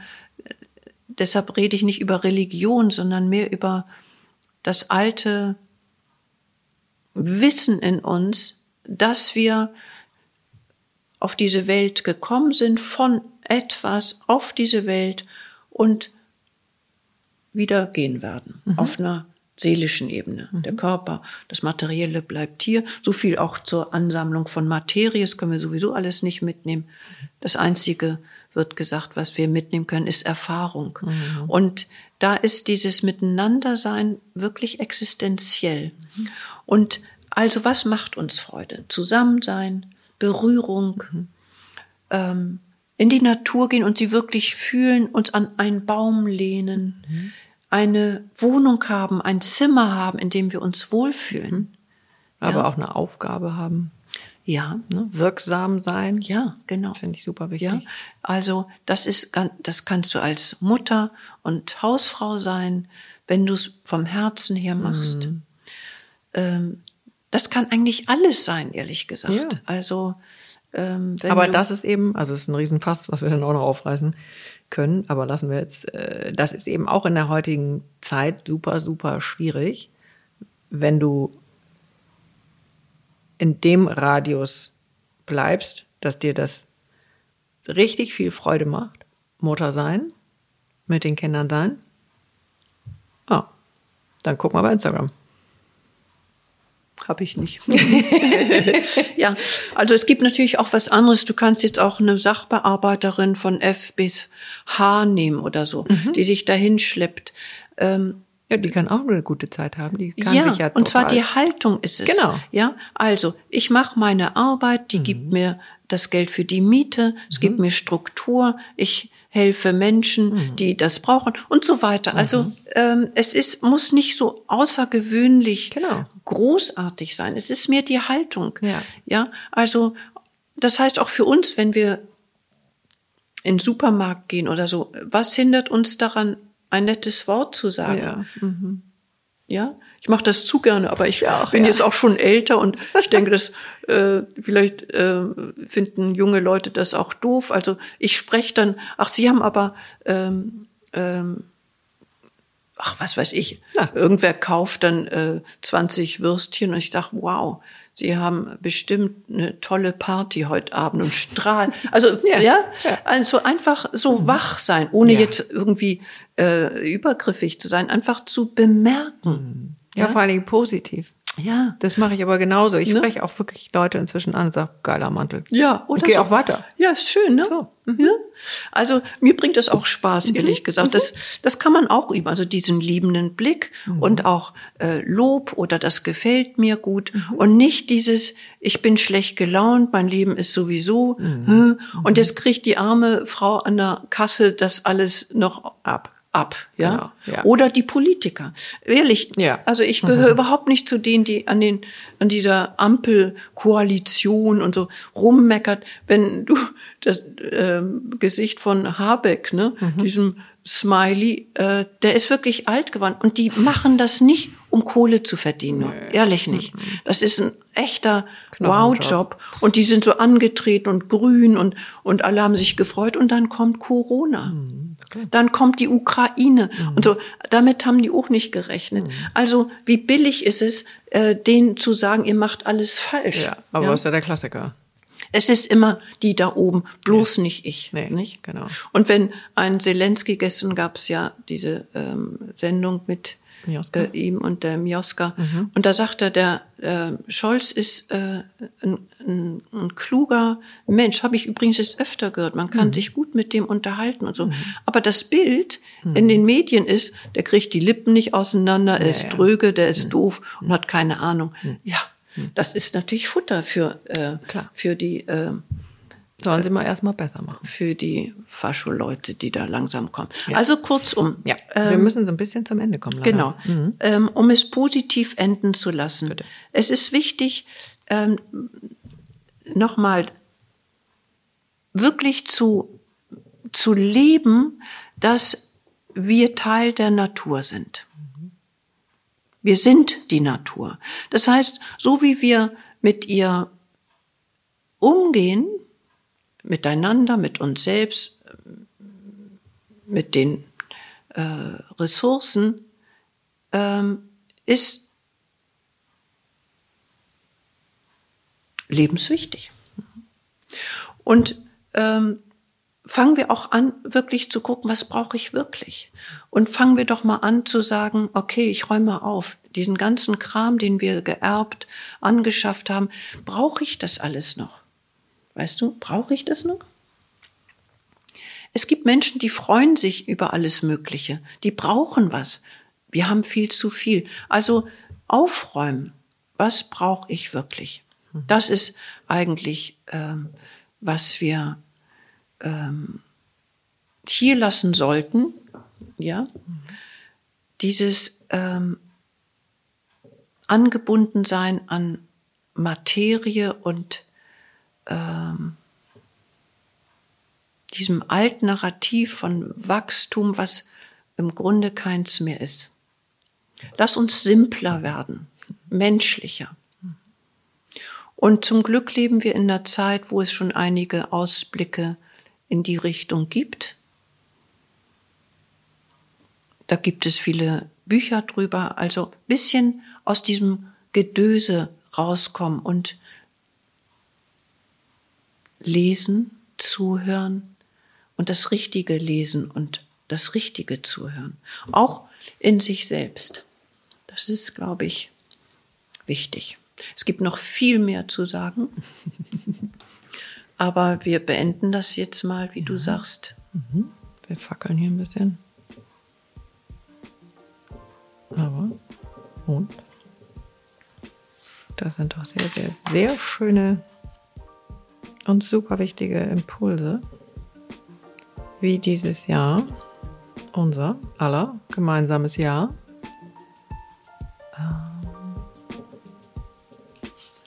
deshalb rede ich nicht über Religion, sondern mehr über das alte Wissen in uns, dass wir auf diese Welt gekommen sind von etwas auf diese Welt und wieder gehen werden. Mhm. Auf einer seelischen Ebene. Mhm. Der Körper, das Materielle bleibt hier. So viel auch zur Ansammlung von Materie. Das können wir sowieso alles nicht mitnehmen. Das Einzige wird gesagt, was wir mitnehmen können, ist Erfahrung. Mhm. Und da ist dieses Miteinandersein wirklich existenziell. Mhm. Und also was macht uns Freude? Zusammensein, Berührung, mhm. ähm, in die Natur gehen und sie wirklich fühlen, uns an einen Baum lehnen, mhm. eine Wohnung haben, ein Zimmer haben, in dem wir uns wohlfühlen. Aber ja. auch eine Aufgabe haben. Ja. Ne? Wirksam sein. Ja, genau. Finde ich super wichtig. Ja. Also das ist, das kannst du als Mutter und Hausfrau sein, wenn du es vom Herzen her machst. Mhm. Ähm, das kann eigentlich alles sein, ehrlich gesagt. Ja. Also ähm, aber das ist eben, also es ist ein Riesenfass, was wir dann auch noch aufreißen können, aber lassen wir jetzt, äh, das ist eben auch in der heutigen Zeit super, super schwierig, wenn du in dem Radius bleibst, dass dir das richtig viel Freude macht, Mutter sein, mit den Kindern sein. Ah, dann guck mal bei Instagram. Habe ich nicht. ja, also es gibt natürlich auch was anderes. Du kannst jetzt auch eine Sachbearbeiterin von F bis H nehmen oder so, mhm. die sich dahin schleppt. Ähm, ja, die kann auch eine gute Zeit haben. Die kann ja, sich ja und zwar die Haltung ist es. Genau. Ja, also ich mache meine Arbeit, die mhm. gibt mir das Geld für die Miete, es mhm. gibt mir Struktur, ich helfe Menschen, mhm. die das brauchen und so weiter. Also mhm. ähm, es ist muss nicht so außergewöhnlich genau. großartig sein. Es ist mehr die Haltung. Ja. ja, also das heißt auch für uns, wenn wir in den Supermarkt gehen oder so, was hindert uns daran, ein nettes Wort zu sagen. Ja, mhm. ja? ich mache das zu gerne, aber ich ja, bin ja. jetzt auch schon älter und ich denke, dass äh, vielleicht äh, finden junge Leute das auch doof. Also ich spreche dann, ach, Sie haben aber ähm, ähm, ach, was weiß ich, ja. irgendwer kauft dann äh, 20 Würstchen und ich sag, wow, Sie haben bestimmt eine tolle Party heute Abend und strahlen. Also ja, ja, also einfach so mhm. wach sein, ohne ja. jetzt irgendwie äh, übergriffig zu sein, einfach zu bemerken. Ja, ja, vor allen Dingen positiv. Ja. Das mache ich aber genauso. Ich ne? spreche auch wirklich Leute inzwischen an und sage, geiler Mantel. Ja, oder? Ich gehe so. auch weiter. Ja, ist schön, ne? So. Mhm. Ja? Also mir bringt das auch Spaß, mhm. ehrlich gesagt. Mhm. Das, das kann man auch üben. Also diesen liebenden Blick mhm. und auch äh, Lob oder das gefällt mir gut. Mhm. Und nicht dieses, ich bin schlecht gelaunt, mein Leben ist sowieso. Mhm. Und jetzt kriegt die arme Frau an der Kasse das alles noch ab ab, ja? Genau, ja. Oder die Politiker. Ehrlich, ja. also ich gehöre mhm. überhaupt nicht zu denen, die an den an dieser Ampelkoalition und so rummeckert, wenn du das ähm, Gesicht von Habeck, ne, mhm. diesem Smiley, äh, der ist wirklich alt geworden und die machen das nicht, um Kohle zu verdienen. Nee. Ehrlich nicht. Mhm. Das ist ein echter Wow-Job. Und die sind so angetreten und grün und, und alle haben sich gefreut und dann kommt Corona. Mhm. Dann kommt die Ukraine mhm. und so. Damit haben die auch nicht gerechnet. Mhm. Also wie billig ist es, äh, denen zu sagen, ihr macht alles falsch. Ja, aber ja? ist ja der Klassiker. Es ist immer die da oben, bloß ja. nicht ich. Nee, nicht? Genau. Und wenn ein Zelensky, gestern gab es ja diese ähm, Sendung mit äh, ihm und der Mioska. Mhm. Und da sagt er, der äh, Scholz ist äh, ein, ein, ein kluger Mensch. Habe ich übrigens jetzt öfter gehört. Man kann mhm. sich gut mit dem unterhalten und so. Mhm. Aber das Bild in mhm. den Medien ist, der kriegt die Lippen nicht auseinander, er ja, ist ja. dröge, der ist mhm. doof und hat keine Ahnung. Ja, das ist natürlich Futter für, äh, für die. Äh, Sollen sie mal erstmal besser machen. Für die Fascho-Leute, die da langsam kommen. Ja. Also kurzum. Ja, ähm, wir müssen so ein bisschen zum Ende kommen. Leider. Genau. Mhm. Ähm, um es positiv enden zu lassen. Bitte. Es ist wichtig, ähm, nochmal wirklich zu, zu leben, dass wir Teil der Natur sind. Wir sind die Natur. Das heißt, so wie wir mit ihr umgehen, miteinander, mit uns selbst, mit den äh, Ressourcen, ähm, ist lebenswichtig. Und ähm, fangen wir auch an, wirklich zu gucken, was brauche ich wirklich? Und fangen wir doch mal an zu sagen, okay, ich räume auf. Diesen ganzen Kram, den wir geerbt, angeschafft haben, brauche ich das alles noch? Weißt du, brauche ich das noch? Es gibt Menschen, die freuen sich über alles Mögliche. Die brauchen was. Wir haben viel zu viel. Also aufräumen. Was brauche ich wirklich? Das ist eigentlich, ähm, was wir ähm, hier lassen sollten, ja, dieses ähm, angebunden sein an Materie und ähm, diesem alten Narrativ von Wachstum, was im Grunde keins mehr ist. Lass uns simpler werden, menschlicher. Und zum Glück leben wir in einer Zeit, wo es schon einige Ausblicke in die Richtung gibt. Da gibt es viele Bücher drüber, also bisschen aus diesem Gedöse rauskommen und lesen, zuhören und das Richtige lesen und das Richtige zuhören. Auch in sich selbst. Das ist, glaube ich, wichtig. Es gibt noch viel mehr zu sagen. Aber wir beenden das jetzt mal, wie ja. du sagst. Mhm. Wir fackeln hier ein bisschen. Aber, und? Das sind doch sehr, sehr, sehr schöne und super wichtige Impulse, wie dieses Jahr, unser aller gemeinsames Jahr. Ähm,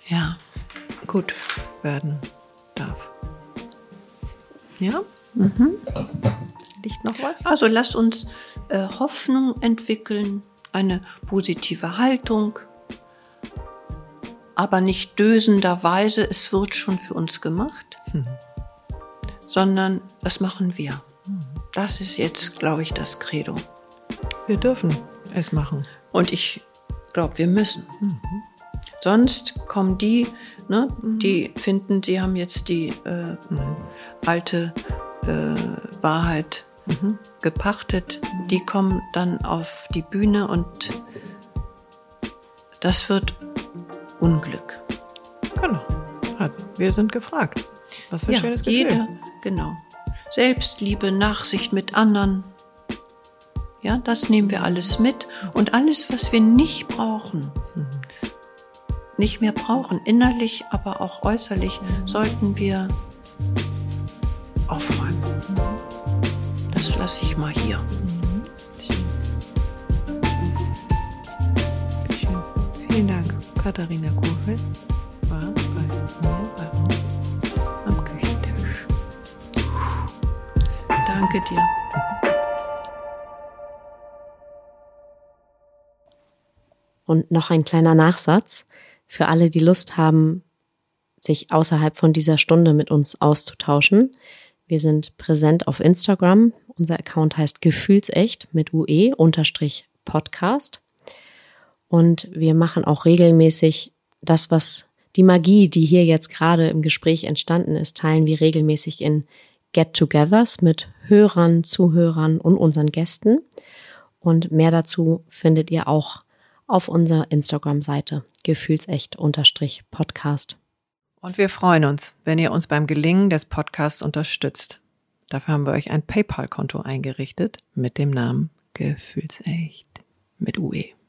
ja, gut werden ja? Mhm. Liegt noch was? Also lasst uns äh, Hoffnung entwickeln, eine positive Haltung, aber nicht dösenderweise, es wird schon für uns gemacht, mhm. sondern das machen wir. Mhm. Das ist jetzt, glaube ich, das Credo. Wir dürfen es machen. Und ich glaube, wir müssen. Mhm. Sonst kommen die, ne, mhm. die finden, sie haben jetzt die äh, mhm. alte äh, Wahrheit mhm. gepachtet. Die kommen dann auf die Bühne und das wird Unglück. Genau. Also, wir sind gefragt. Was für ein ja, schönes Gefühl. Jeder, genau. Selbstliebe, Nachsicht mit anderen. Ja, das nehmen wir alles mit. Und alles, was wir nicht brauchen, mhm nicht mehr brauchen, innerlich, aber auch äußerlich, sollten wir aufräumen. Das lasse ich mal hier. Katharina Kuchel war bei mir am Küchentisch. Danke dir. Und noch ein kleiner Nachsatz für alle, die Lust haben, sich außerhalb von dieser Stunde mit uns auszutauschen. Wir sind präsent auf Instagram. Unser Account heißt Gefühlsecht mit UE unterstrich Podcast. Und wir machen auch regelmäßig das, was die Magie, die hier jetzt gerade im Gespräch entstanden ist, teilen wir regelmäßig in Get-togethers mit Hörern, Zuhörern und unseren Gästen. Und mehr dazu findet ihr auch auf unserer Instagram-Seite gefühlsecht-podcast. Und wir freuen uns, wenn ihr uns beim Gelingen des Podcasts unterstützt. Dafür haben wir euch ein PayPal-Konto eingerichtet mit dem Namen Gefühlsecht mit UE.